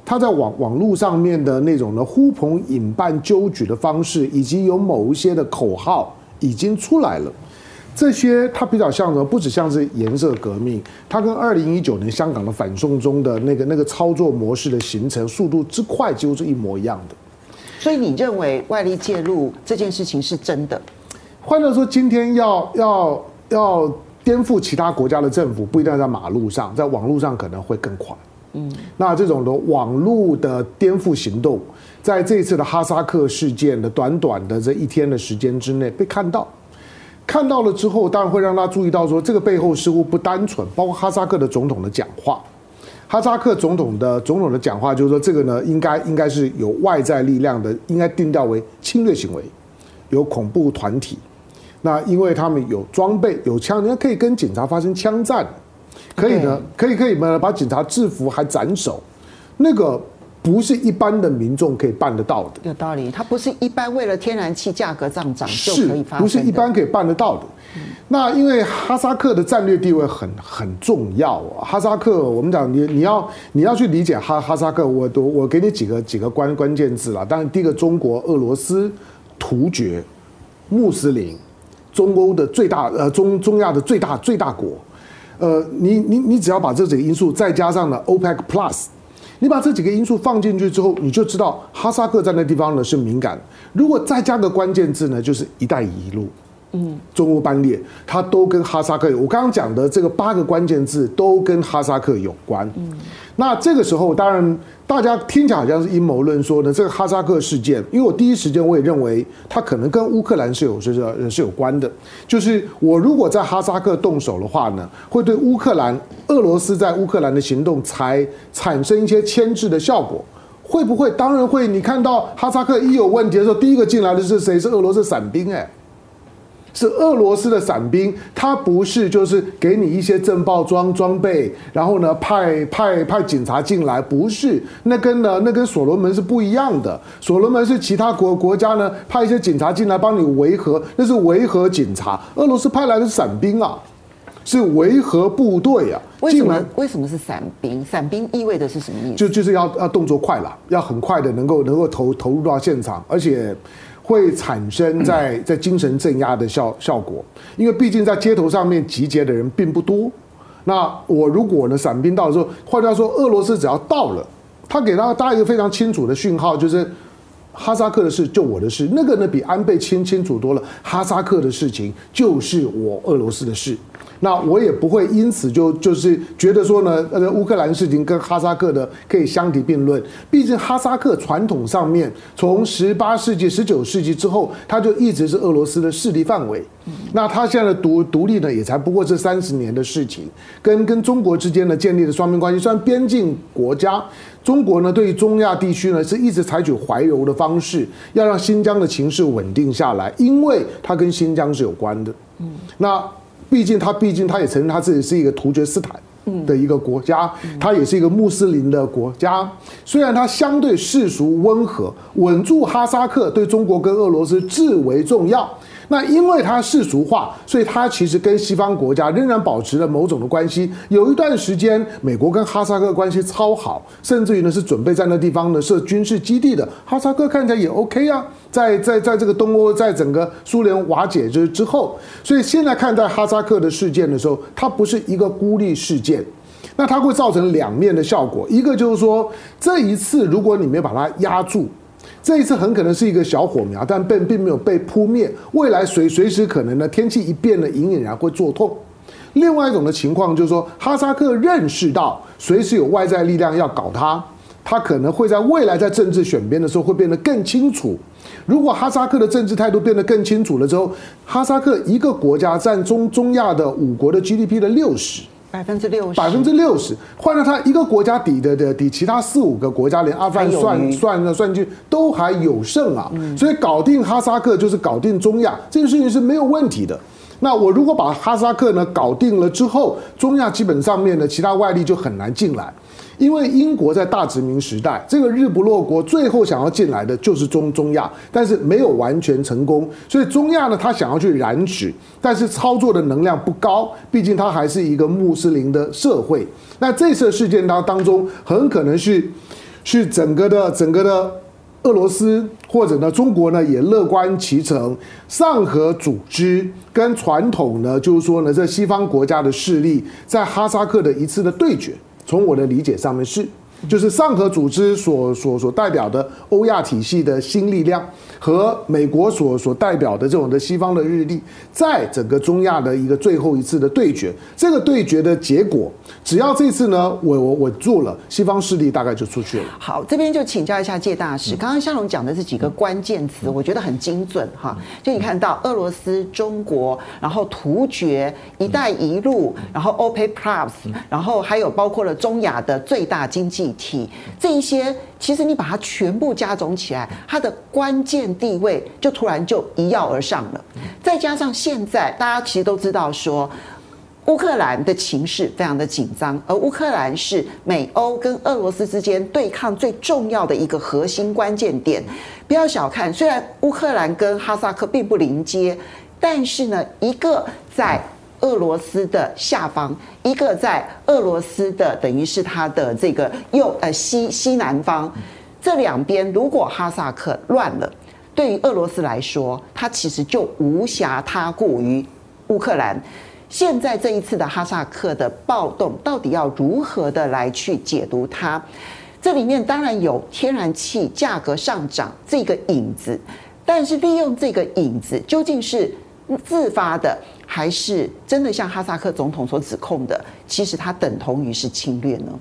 它在网网络上面的那种呢呼朋引伴揪举的方式，以及有某一些的口号已经出来了。这些它比较像什么？不只像是颜色革命，它跟二零一九年香港的反送中的那个那个操作模式的形成速度之快，几乎是一模一样的。所以你认为外力介入这件事情是真的？换句话说，今天要要要颠覆其他国家的政府，不一定要在马路上，在网络上可能会更快。嗯，那这种的网络的颠覆行动，在这次的哈萨克事件的短短的这一天的时间之内被看到。看到了之后，当然会让他注意到说，这个背后似乎不单纯。包括哈萨克的总统的讲话，哈萨克总统的总统的讲话就是说，这个呢，应该应该是有外在力量的，应该定调为侵略行为，有恐怖团体。那因为他们有装备、有枪，人家可以跟警察发生枪战，可以呢，可以可以，把警察制服还斩首。那个不是一般的民众可以办得到的。有道理，它不是一般为了天然气价格上涨就可以发不是一般可以办得到的。那因为哈萨克的战略地位很很重要啊。哈萨克，我们讲你你要你要去理解哈哈萨克，我我我给你几个几个关关键字啦。当然，第一个中国、俄罗斯、突厥、穆斯林、中欧的最大呃中中亚的最大最大国，呃，你你你只要把这几个因素再加上了 OPEC Plus，你把这几个因素放进去之后，你就知道哈萨克在那地方呢是敏感。如果再加个关键字呢，就是“一带一路”。嗯，中欧班列，它都跟哈萨克有。我刚刚讲的这个八个关键字都跟哈萨克有关。嗯，那这个时候，当然大家听起来好像是阴谋论说呢，这个哈萨克事件，因为我第一时间我也认为它可能跟乌克兰是有是是是有关的。就是我如果在哈萨克动手的话呢，会对乌克兰、俄罗斯在乌克兰的行动才产生一些牵制的效果。会不会？当然会。你看到哈萨克一有问题的时候，第一个进来的是谁？是俄罗斯伞兵哎。是俄罗斯的伞兵，他不是就是给你一些震爆装装备，然后呢派派派警察进来，不是那跟呢那跟所罗门是不一样的。所罗门是其他国国家呢派一些警察进来帮你维和，那是维和警察。俄罗斯派来的是伞兵啊，是维和部队啊。为什么为什么是伞兵？伞兵意味着是什么意思？就就是要要动作快了，要很快的能够能够投投入到现场，而且。会产生在在精神镇压的效效果，因为毕竟在街头上面集结的人并不多。那我如果呢，伞兵到的时候，换句话说，俄罗斯只要到了，他给他大家一个非常清楚的讯号，就是哈萨克的事就我的事，那个呢比安倍清清楚多了，哈萨克的事情就是我俄罗斯的事。那我也不会因此就就是觉得说呢，呃，乌克兰事情跟哈萨克的可以相提并论。毕竟哈萨克传统上面，从十八世纪、十九世纪之后，它就一直是俄罗斯的势力范围。那它现在的独独立呢，也才不过这三十年的事情。跟跟中国之间呢建立的双边关系，虽然边境国家，中国呢对于中亚地区呢是一直采取怀柔的方式，要让新疆的情势稳定下来，因为它跟新疆是有关的。嗯，那。毕竟他，毕竟他也承认他自己是一个突厥斯坦的一个国家，他也是一个穆斯林的国家。虽然他相对世俗温和，稳住哈萨克对中国跟俄罗斯至为重要。那因为它世俗化，所以它其实跟西方国家仍然保持了某种的关系。有一段时间，美国跟哈萨克关系超好，甚至于呢是准备在那地方呢设军事基地的。哈萨克看起来也 OK 啊，在在在这个东欧，在整个苏联瓦解之之后，所以现在看待哈萨克的事件的时候，它不是一个孤立事件，那它会造成两面的效果。一个就是说，这一次如果你没把它压住。这一次很可能是一个小火苗，但并并没有被扑灭。未来随随时可能呢，天气一变呢，隐隐然会作痛。另外一种的情况就是说，哈萨克认识到随时有外在力量要搞他，他可能会在未来在政治选边的时候会变得更清楚。如果哈萨克的政治态度变得更清楚了之后，哈萨克一个国家占中中亚的五国的 GDP 的六十。百分之六十，百分之六十，换了他一个国家抵的的抵其他四五个国家，连阿富汗算算算进去都还有剩啊，所以搞定哈萨克就是搞定中亚，这件事情是没有问题的。那我如果把哈萨克呢搞定了之后，中亚基本上面的其他外力就很难进来。因为英国在大殖民时代，这个日不落国最后想要进来的就是中中亚，但是没有完全成功，所以中亚呢，他想要去染指，但是操作的能量不高，毕竟它还是一个穆斯林的社会。那这次事件当当中，很可能是是整个的整个的俄罗斯或者呢中国呢也乐观其成，上合组织跟传统呢就是说呢这西方国家的势力在哈萨克的一次的对决。从我的理解上面是，就是上合组织所所所代表的欧亚体系的新力量。和美国所所代表的这种的西方的日历，在整个中亚的一个最后一次的对决，这个对决的结果，只要这次呢，我我稳住了，西方势力大概就出去了。好，这边就请教一下介大使，刚刚向龙讲的这几个关键词，我觉得很精准哈。就你看到俄罗斯、中国，然后突厥、一带一路，然后 OPEC Plus，然后还有包括了中亚的最大经济体，这一些。其实你把它全部加总起来，它的关键地位就突然就一跃而上了。再加上现在大家其实都知道说，乌克兰的情势非常的紧张，而乌克兰是美欧跟俄罗斯之间对抗最重要的一个核心关键点。不要小看，虽然乌克兰跟哈萨克并不临接，但是呢，一个在俄罗斯的下方，一个在俄罗斯的等于是它的这个右呃西西南方，这两边如果哈萨克乱了，对于俄罗斯来说，它其实就无暇他顾于乌克兰。现在这一次的哈萨克的暴动，到底要如何的来去解读它？这里面当然有天然气价格上涨这个影子，但是利用这个影子，究竟是自发的，还是真的像哈萨克总统所指控的，其实它等同于是侵略呢？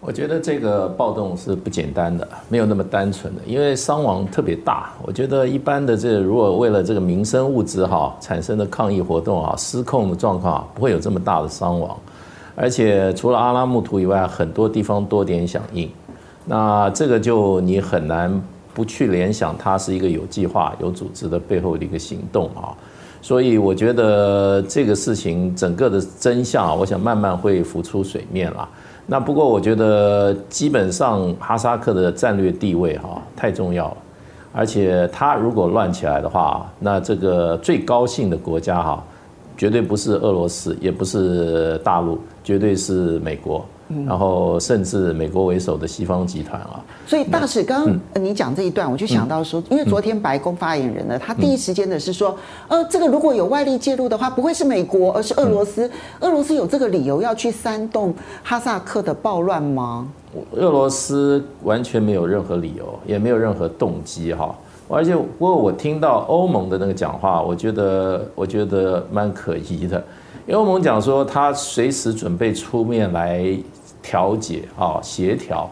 我觉得这个暴动是不简单的，没有那么单纯的，因为伤亡特别大。我觉得一般的这如果为了这个民生物资哈产生的抗议活动啊，失控的状况啊不会有这么大的伤亡。而且除了阿拉木图以外，很多地方多点响应。那这个就你很难不去联想，它是一个有计划、有组织的背后的一个行动啊。所以我觉得这个事情整个的真相，我想慢慢会浮出水面了。那不过我觉得基本上哈萨克的战略地位哈太重要了，而且他如果乱起来的话，那这个最高兴的国家哈，绝对不是俄罗斯，也不是大陆，绝对是美国。然后甚至美国为首的西方集团啊，所以大使刚刚你讲这一段，我就想到说，因为昨天白宫发言人呢，他第一时间的是说，呃，这个如果有外力介入的话，不会是美国，而是俄罗斯。俄罗斯有这个理由要去煽动哈萨克的暴乱吗？俄罗斯完全没有任何理由，也没有任何动机哈。而且不过我听到欧盟的那个讲话，我觉得我觉得蛮可疑的，因为欧盟讲说他随时准备出面来。调解啊，协调，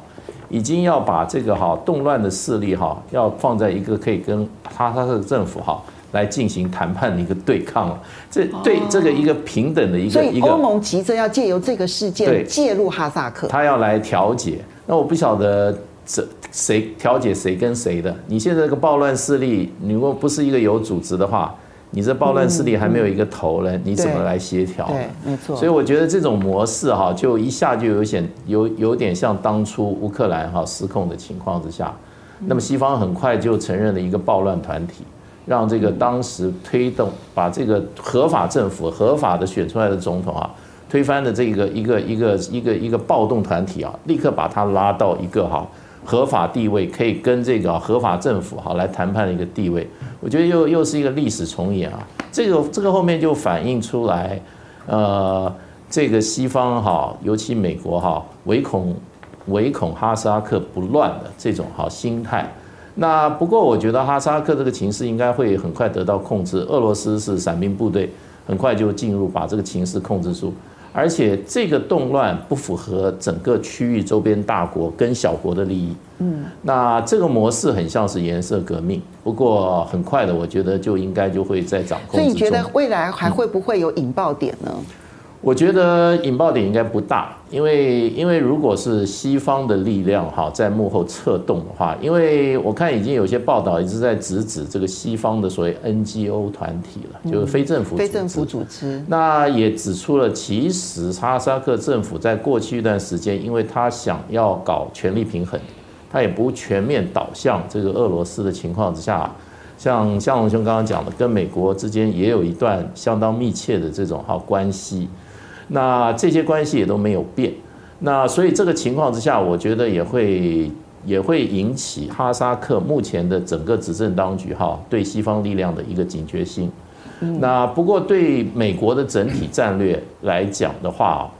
已经要把这个哈动乱的势力哈，要放在一个可以跟哈萨克政府哈来进行谈判的一个对抗了。这对这个一个平等的一个，所以欧盟急着要借由这个事件介入哈萨克，他要来调解。那我不晓得这谁调解谁跟谁的。你现在这个暴乱势力，你如果不是一个有组织的话。你这暴乱势力还没有一个头呢，你怎么来协调？对，没错。所以我觉得这种模式哈，就一下就有点有有点像当初乌克兰哈失控的情况之下，那么西方很快就承认了一个暴乱团体，让这个当时推动把这个合法政府合法的选出来的总统啊推翻的这个一个一个一个一个暴动团体啊，立刻把他拉到一个哈。合法地位可以跟这个合法政府哈来谈判的一个地位，我觉得又又是一个历史重演啊。这个这个后面就反映出来，呃，这个西方哈，尤其美国哈，唯恐唯恐哈萨克不乱的这种哈心态。那不过我觉得哈萨克这个情势应该会很快得到控制。俄罗斯是伞兵部队，很快就进入把这个情势控制住。而且这个动乱不符合整个区域周边大国跟小国的利益。嗯，那这个模式很像是颜色革命，不过很快的，我觉得就应该就会在掌控。所以你觉得未来还会不会有引爆点呢？我觉得引爆点应该不大，因为因为如果是西方的力量哈在幕后策动的话，因为我看已经有些报道一直在直指这个西方的所谓 NGO 团体了，就是非政府非政府组织。那也指出了，其实哈萨克政府在过去一段时间，因为他想要搞权力平衡，他也不全面倒向这个俄罗斯的情况之下，像向龙兄刚刚讲的，跟美国之间也有一段相当密切的这种哈关系。那这些关系也都没有变，那所以这个情况之下，我觉得也会也会引起哈萨克目前的整个执政当局哈对西方力量的一个警觉性。那不过对美国的整体战略来讲的话，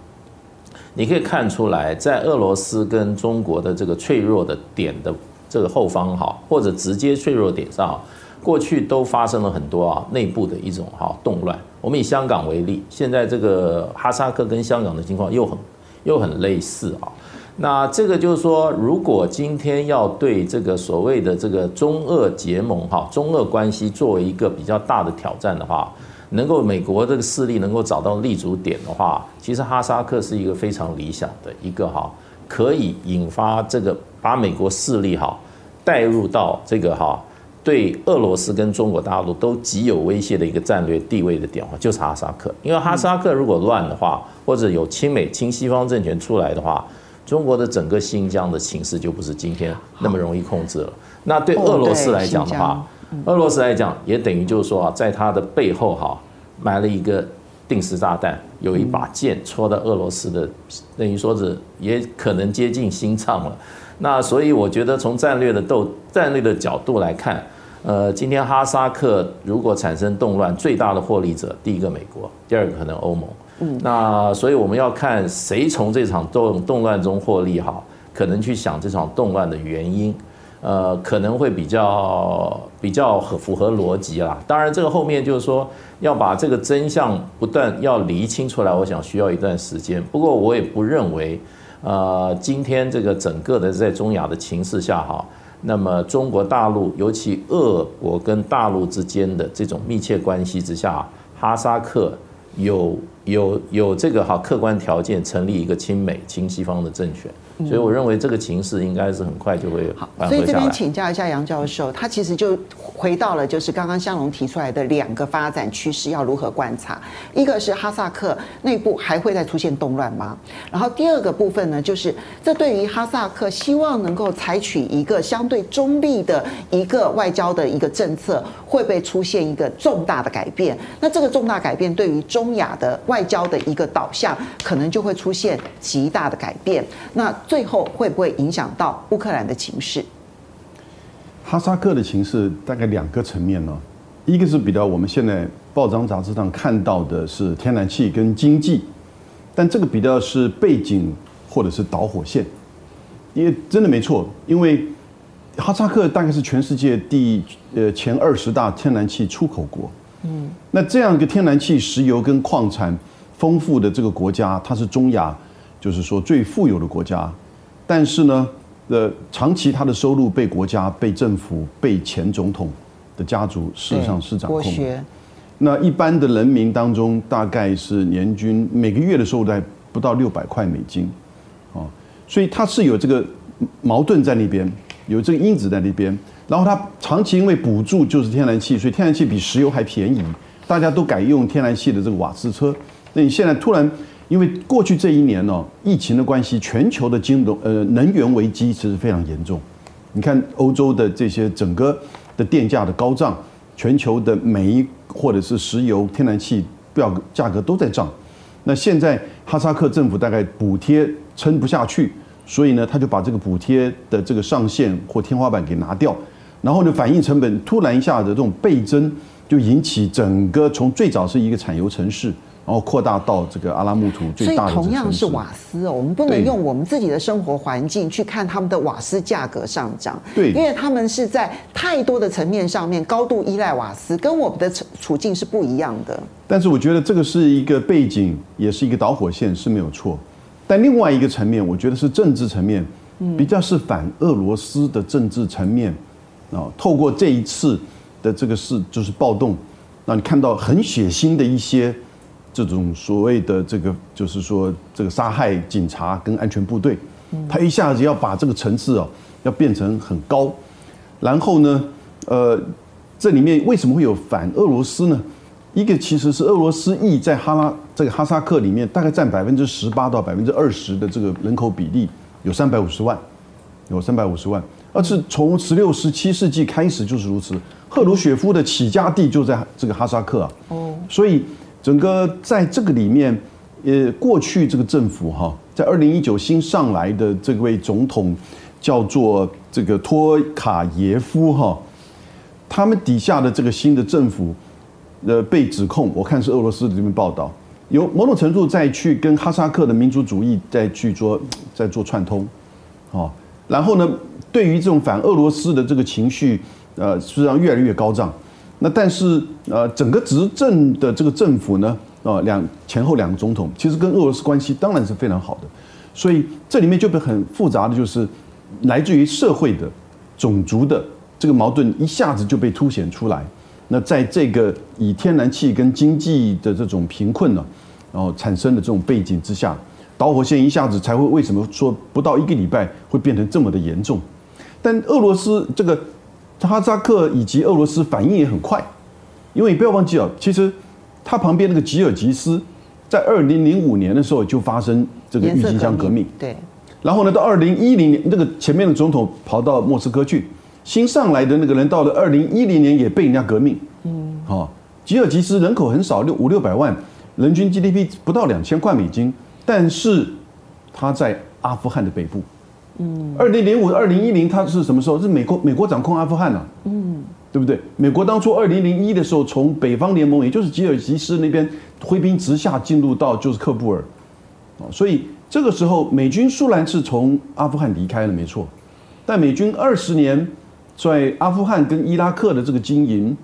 你可以看出来，在俄罗斯跟中国的这个脆弱的点的这个后方哈，或者直接脆弱点上。过去都发生了很多啊内部的一种哈动乱。我们以香港为例，现在这个哈萨克跟香港的情况又很又很类似啊。那这个就是说，如果今天要对这个所谓的这个中俄结盟哈中俄关系作为一个比较大的挑战的话，能够美国这个势力能够找到立足点的话，其实哈萨克是一个非常理想的一个哈可以引发这个把美国势力哈带入到这个哈。对俄罗斯跟中国大陆都极有威胁的一个战略地位的点，就是哈萨克。因为哈萨克如果乱的话，或者有亲美亲西方政权出来的话，中国的整个新疆的情势就不是今天那么容易控制了。那对俄罗斯来讲的话，俄罗斯来讲也等于就是说啊，在它的背后哈埋了一个定时炸弹，有一把剑戳到俄罗斯的，等于说是也可能接近心脏了。那所以我觉得从战略的斗战略的角度来看，呃，今天哈萨克如果产生动乱，最大的获利者第一个美国，第二个可能欧盟。嗯，那所以我们要看谁从这场动动乱中获利好，可能去想这场动乱的原因，呃，可能会比较比较合符合逻辑啦。当然，这个后面就是说要把这个真相不断要厘清出来，我想需要一段时间。不过我也不认为。呃，今天这个整个的在中亚的情势下哈，那么中国大陆，尤其俄国跟大陆之间的这种密切关系之下，哈萨克有有有这个哈客观条件成立一个亲美亲西方的政权。所以我认为这个情势应该是很快就会好。所以这边请教一下杨教授，他其实就回到了就是刚刚香龙提出来的两个发展趋势要如何观察，一个是哈萨克内部还会再出现动乱吗？然后第二个部分呢，就是这对于哈萨克希望能够采取一个相对中立的一个外交的一个政策，会不会出现一个重大的改变？那这个重大改变对于中亚的外交的一个导向，可能就会出现极大的改变。那最后会不会影响到乌克兰的情势？哈萨克的情势大概两个层面呢，一个是比较我们现在报章杂志上看到的是天然气跟经济，但这个比较是背景或者是导火线，因为真的没错，因为哈萨克大概是全世界第呃前二十大天然气出口国，嗯，那这样一个天然气、石油跟矿产丰富的这个国家，它是中亚。就是说最富有的国家，但是呢，呃，长期他的收入被国家、被政府、被前总统的家族事实上是掌控的。那一般的人民当中，大概是年均每个月的收入在不到六百块美金，啊，所以他是有这个矛盾在那边，有这个因子在那边。然后他长期因为补助就是天然气，所以天然气比石油还便宜，大家都改用天然气的这个瓦斯车。那你现在突然。因为过去这一年呢，疫情的关系，全球的金融呃能源危机其实非常严重。你看欧洲的这些整个的电价的高涨，全球的煤或者是石油、天然气标价格都在涨。那现在哈萨克政府大概补贴撑不下去，所以呢，他就把这个补贴的这个上限或天花板给拿掉，然后呢，反应成本突然一下子这种倍增，就引起整个从最早是一个产油城市。然后扩大到这个阿拉木图最大的，所以同样是瓦斯哦，我们不能用我们自己的生活环境去看他们的瓦斯价格上涨，对，因为他们是在太多的层面上面高度依赖瓦斯，跟我们的处境是不一样的。但是我觉得这个是一个背景，也是一个导火线是没有错。但另外一个层面，我觉得是政治层面，比较是反俄罗斯的政治层面啊。透过这一次的这个事，就是暴动，让你看到很血腥的一些。这种所谓的这个，就是说这个杀害警察跟安全部队，他一下子要把这个层次啊，要变成很高，然后呢，呃，这里面为什么会有反俄罗斯呢？一个其实是俄罗斯裔在哈拉这个哈萨克里面大概占百分之十八到百分之二十的这个人口比例，有三百五十万，有三百五十万，而是从十六、十七世纪开始就是如此。赫鲁雪夫的起家地就在这个哈萨克啊，哦，所以。整个在这个里面，呃，过去这个政府哈，在二零一九新上来的这位总统叫做这个托卡耶夫哈，他们底下的这个新的政府，呃，被指控，我看是俄罗斯的这边报道，有某种程度在去跟哈萨克的民族主义在去做 <tsk> 在做串通，哦，然后呢，对于这种反俄罗斯的这个情绪，呃，实际上越来越高涨。那但是呃，整个执政的这个政府呢，啊，两前后两个总统其实跟俄罗斯关系当然是非常好的，所以这里面就被很复杂的就是来自于社会的、种族的这个矛盾一下子就被凸显出来。那在这个以天然气跟经济的这种贫困呢，然后产生的这种背景之下，导火线一下子才会为什么说不到一个礼拜会变成这么的严重？但俄罗斯这个。哈萨克以及俄罗斯反应也很快，因为你不要忘记啊，其实它旁边那个吉尔吉斯，在二零零五年的时候就发生这个郁金香革命，对。然后呢，到二零一零年，那个前面的总统跑到莫斯科去，新上来的那个人到了二零一零年也被人家革命，嗯，好，吉尔吉斯人口很少，六五六百万，人均 GDP 不到两千块美金，但是他在阿富汗的北部。嗯，二零零五、二零一零，它是什么时候？是美国美国掌控阿富汗了，嗯，对不对？美国当初二零零一的时候，从北方联盟，也就是吉尔吉斯那边挥兵直下，进入到就是喀布尔，所以这个时候美军虽然是从阿富汗离开了，没错，但美军二十年在阿富汗跟伊拉克的这个经营，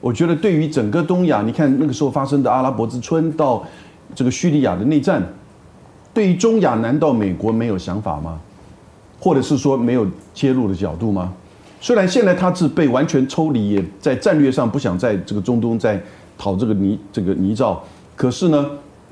我觉得对于整个东亚，你看那个时候发生的阿拉伯之春到这个叙利亚的内战，对于中亚，难道美国没有想法吗？或者是说没有切入的角度吗？虽然现在他是被完全抽离，也在战略上不想在这个中东再讨这个泥这个泥沼，可是呢，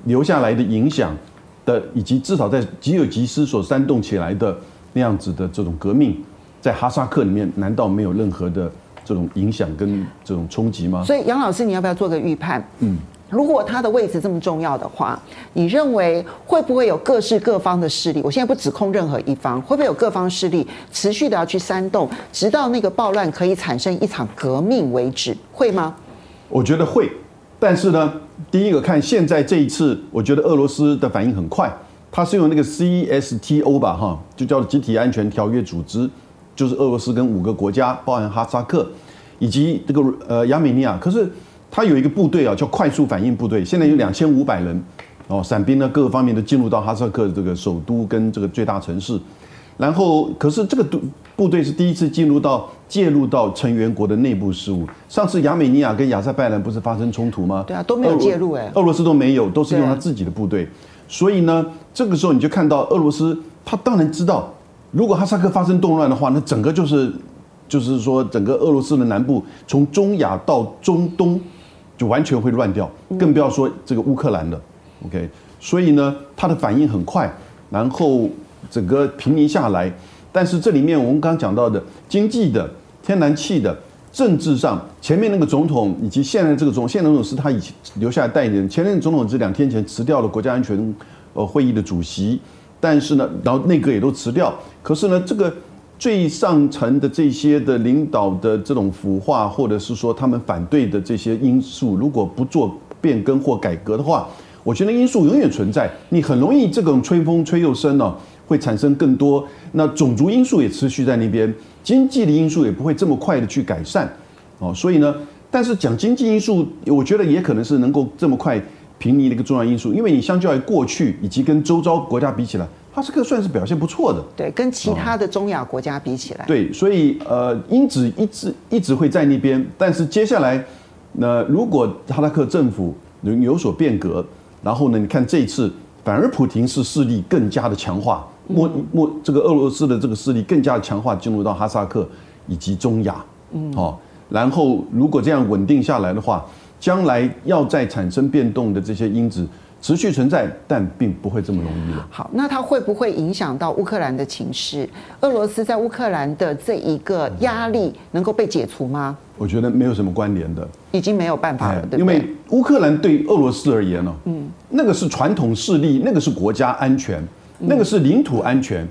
留下来的影响的，以及至少在吉尔吉斯所煽动起来的那样子的这种革命，在哈萨克里面，难道没有任何的这种影响跟这种冲击吗？所以杨老师，你要不要做个预判？嗯。如果他的位置这么重要的话，你认为会不会有各式各方的势力？我现在不指控任何一方，会不会有各方势力持续的要去煽动，直到那个暴乱可以产生一场革命为止？会吗？我觉得会，但是呢，第一个看现在这一次，我觉得俄罗斯的反应很快，他是用那个 CSTO 吧，哈，就叫集体安全条约组织，就是俄罗斯跟五个国家，包含哈萨克以及这个呃亚美尼亚，可是。他有一个部队啊，叫快速反应部队，现在有两千五百人，哦，伞兵呢，各个方面都进入到哈萨克这个首都跟这个最大城市，然后可是这个部部队是第一次进入到介入到成员国的内部事务。上次亚美尼亚跟亚塞拜然不是发生冲突吗？对啊，都没有介入哎，俄罗斯都没有，都是用他自己的部队。所以呢，这个时候你就看到俄罗斯，他当然知道，如果哈萨克发生动乱的话，那整个就是就是说整个俄罗斯的南部从中亚到中东。就完全会乱掉，更不要说这个乌克兰了。OK，所以呢，他的反应很快，然后整个平民下来。但是这里面我们刚刚讲到的经济的、天然气的、政治上，前面那个总统以及现在这个总统，现在总统是他以前留下来代理人，前任总统这两天前辞掉了国家安全呃会议的主席，但是呢，然后内阁也都辞掉。可是呢，这个。最上层的这些的领导的这种腐化，或者是说他们反对的这些因素，如果不做变更或改革的话，我觉得因素永远存在。你很容易这种吹风吹又生呢，会产生更多。那种族因素也持续在那边，经济的因素也不会这么快的去改善。哦，所以呢，但是讲经济因素，我觉得也可能是能够这么快平移的一个重要因素，因为你相较于过去以及跟周遭国家比起来。哈萨克算是表现不错的，对，跟其他的中亚国家比起来，对，所以呃，因子一直一直会在那边，但是接下来，那如果哈萨克政府能有所变革，然后呢，你看这一次反而普廷是势力更加的强化，莫莫这个俄罗斯的这个势力更加的强化，进入到哈萨克以及中亚，嗯，好，然后如果这样稳定下来的话，将来要再产生变动的这些因子。持续存在，但并不会这么容易了。好，那它会不会影响到乌克兰的情势？俄罗斯在乌克兰的这一个压力能够被解除吗？我觉得没有什么关联的，已经没有办法了，对不对？因为乌克兰对俄罗斯而言呢，嗯，那个是传统势力，那个是国家安全，那个是领土安全。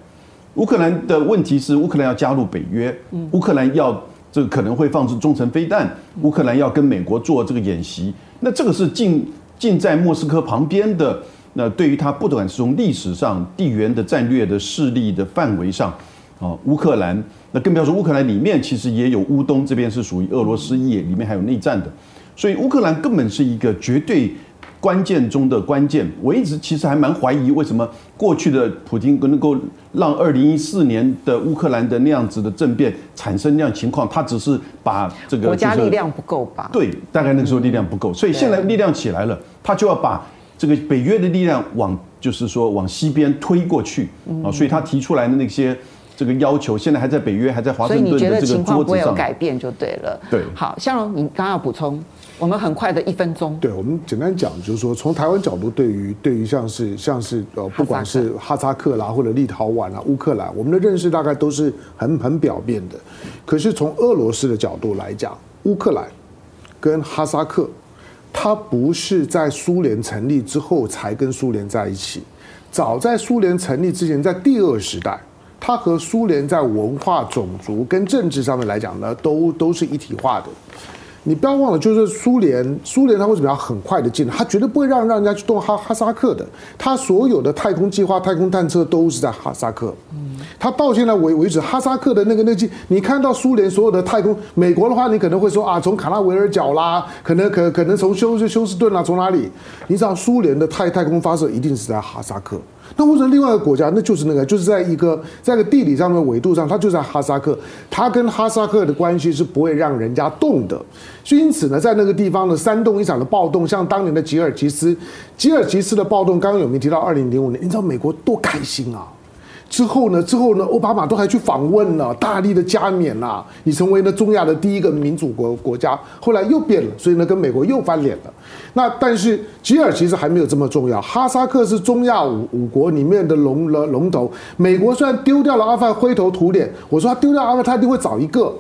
乌克兰的问题是，乌克兰要加入北约，乌克兰要这个可能会放置中程飞弹，乌克兰要跟美国做这个演习，那这个是进。近在莫斯科旁边的，那对于它不管是从历史上、地缘的战略的势力的范围上，啊，乌克兰，那更不要说乌克兰里面其实也有乌东这边是属于俄罗斯也里面还有内战的，所以乌克兰根本是一个绝对。关键中的关键，我一直其实还蛮怀疑，为什么过去的普京能够让二零一四年的乌克兰的那样子的政变产生那样情况？他只是把这个国家力量不够吧？对，大概那个时候力量不够，所以现在力量起来了，他就要把这个北约的力量往，就是说往西边推过去啊，所以他提出来的那些这个要求，现在还在北约，还在华盛顿的这个桌子上。所以你觉得情况不会有改变就对了。对，好，向荣，你刚刚要补充。我们很快的一分钟，对，我们简单讲，就是说，从台湾角度，对于对于像是像是呃，不管是哈萨克啦，或者立陶宛啊、乌克兰，我们的认识大概都是很很表面的。可是从俄罗斯的角度来讲，乌克兰跟哈萨克，它不是在苏联成立之后才跟苏联在一起，早在苏联成立之前，在第二时代，它和苏联在文化、种族跟政治上面来讲呢，都都是一体化的。你不要忘了，就是苏联，苏联它为什么要很快的进？它绝对不会让让人家去动哈哈萨克的。它所有的太空计划、太空探测都是在哈萨克。嗯，它到现在为为止，哈萨克的那个那个，你看到苏联所有的太空，美国的话，你可能会说啊，从卡拉维尔角啦，可能可可能从休休斯顿啦，从哪里？你知道苏联的太太空发射一定是在哈萨克。那或者另外一个国家，那就是那个，就是在一个在个地理上的纬度上，它就在哈萨克，它跟哈萨克的关系是不会让人家动的。所以因此呢，在那个地方的煽动一场的暴动，像当年的吉尔吉斯，吉尔吉斯的暴动，刚刚有没有提到二零零五年？你知道美国多开心啊！之后呢？之后呢？奥巴马都还去访问了，大力的加冕呐，你成为了中亚的第一个民主国国家。后来又变了，所以呢，跟美国又翻脸了。那但是吉尔其实还没有这么重要。哈萨克是中亚五五国里面的龙了龙头。美国虽然丢掉了阿富汗灰头土脸，我说他丢掉阿富汗，他一定会找一个。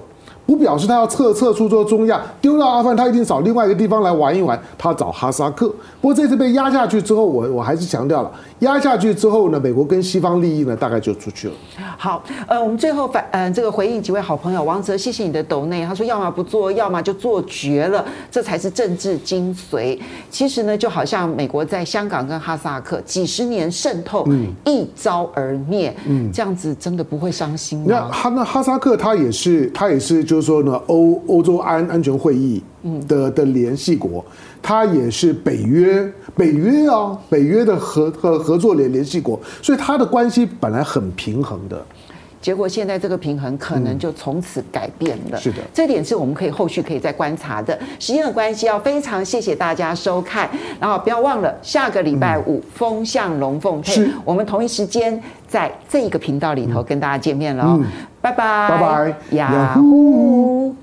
不表示他要撤撤出做中亚，丢掉阿富汗，他一定找另外一个地方来玩一玩。他找哈萨克，不过这次被压下去之后，我我还是强调了，压下去之后呢，美国跟西方利益呢，大概就出去了。好，呃，我们最后反，呃，这个回应几位好朋友，王哲，谢谢你的抖内，他说要么不做，要么就做绝了，这才是政治精髓。其实呢，就好像美国在香港跟哈萨克几十年渗透，嗯，一朝而灭，嗯，这样子真的不会伤心吗？那哈那哈萨克他也是他也是就。就是说呢，欧欧洲安安全会议的的联系国，它也是北约北约啊，北约的合合合作联联系国，所以它的关系本来很平衡的，结果现在这个平衡可能就从此改变了。是的，这点是我们可以后续可以再观察的。时间的关系，要非常谢谢大家收看，然后不要忘了下个礼拜五风向龙凤配，我们同一时间在这一个频道里头跟大家见面了。拜拜，拜拜，雅虎。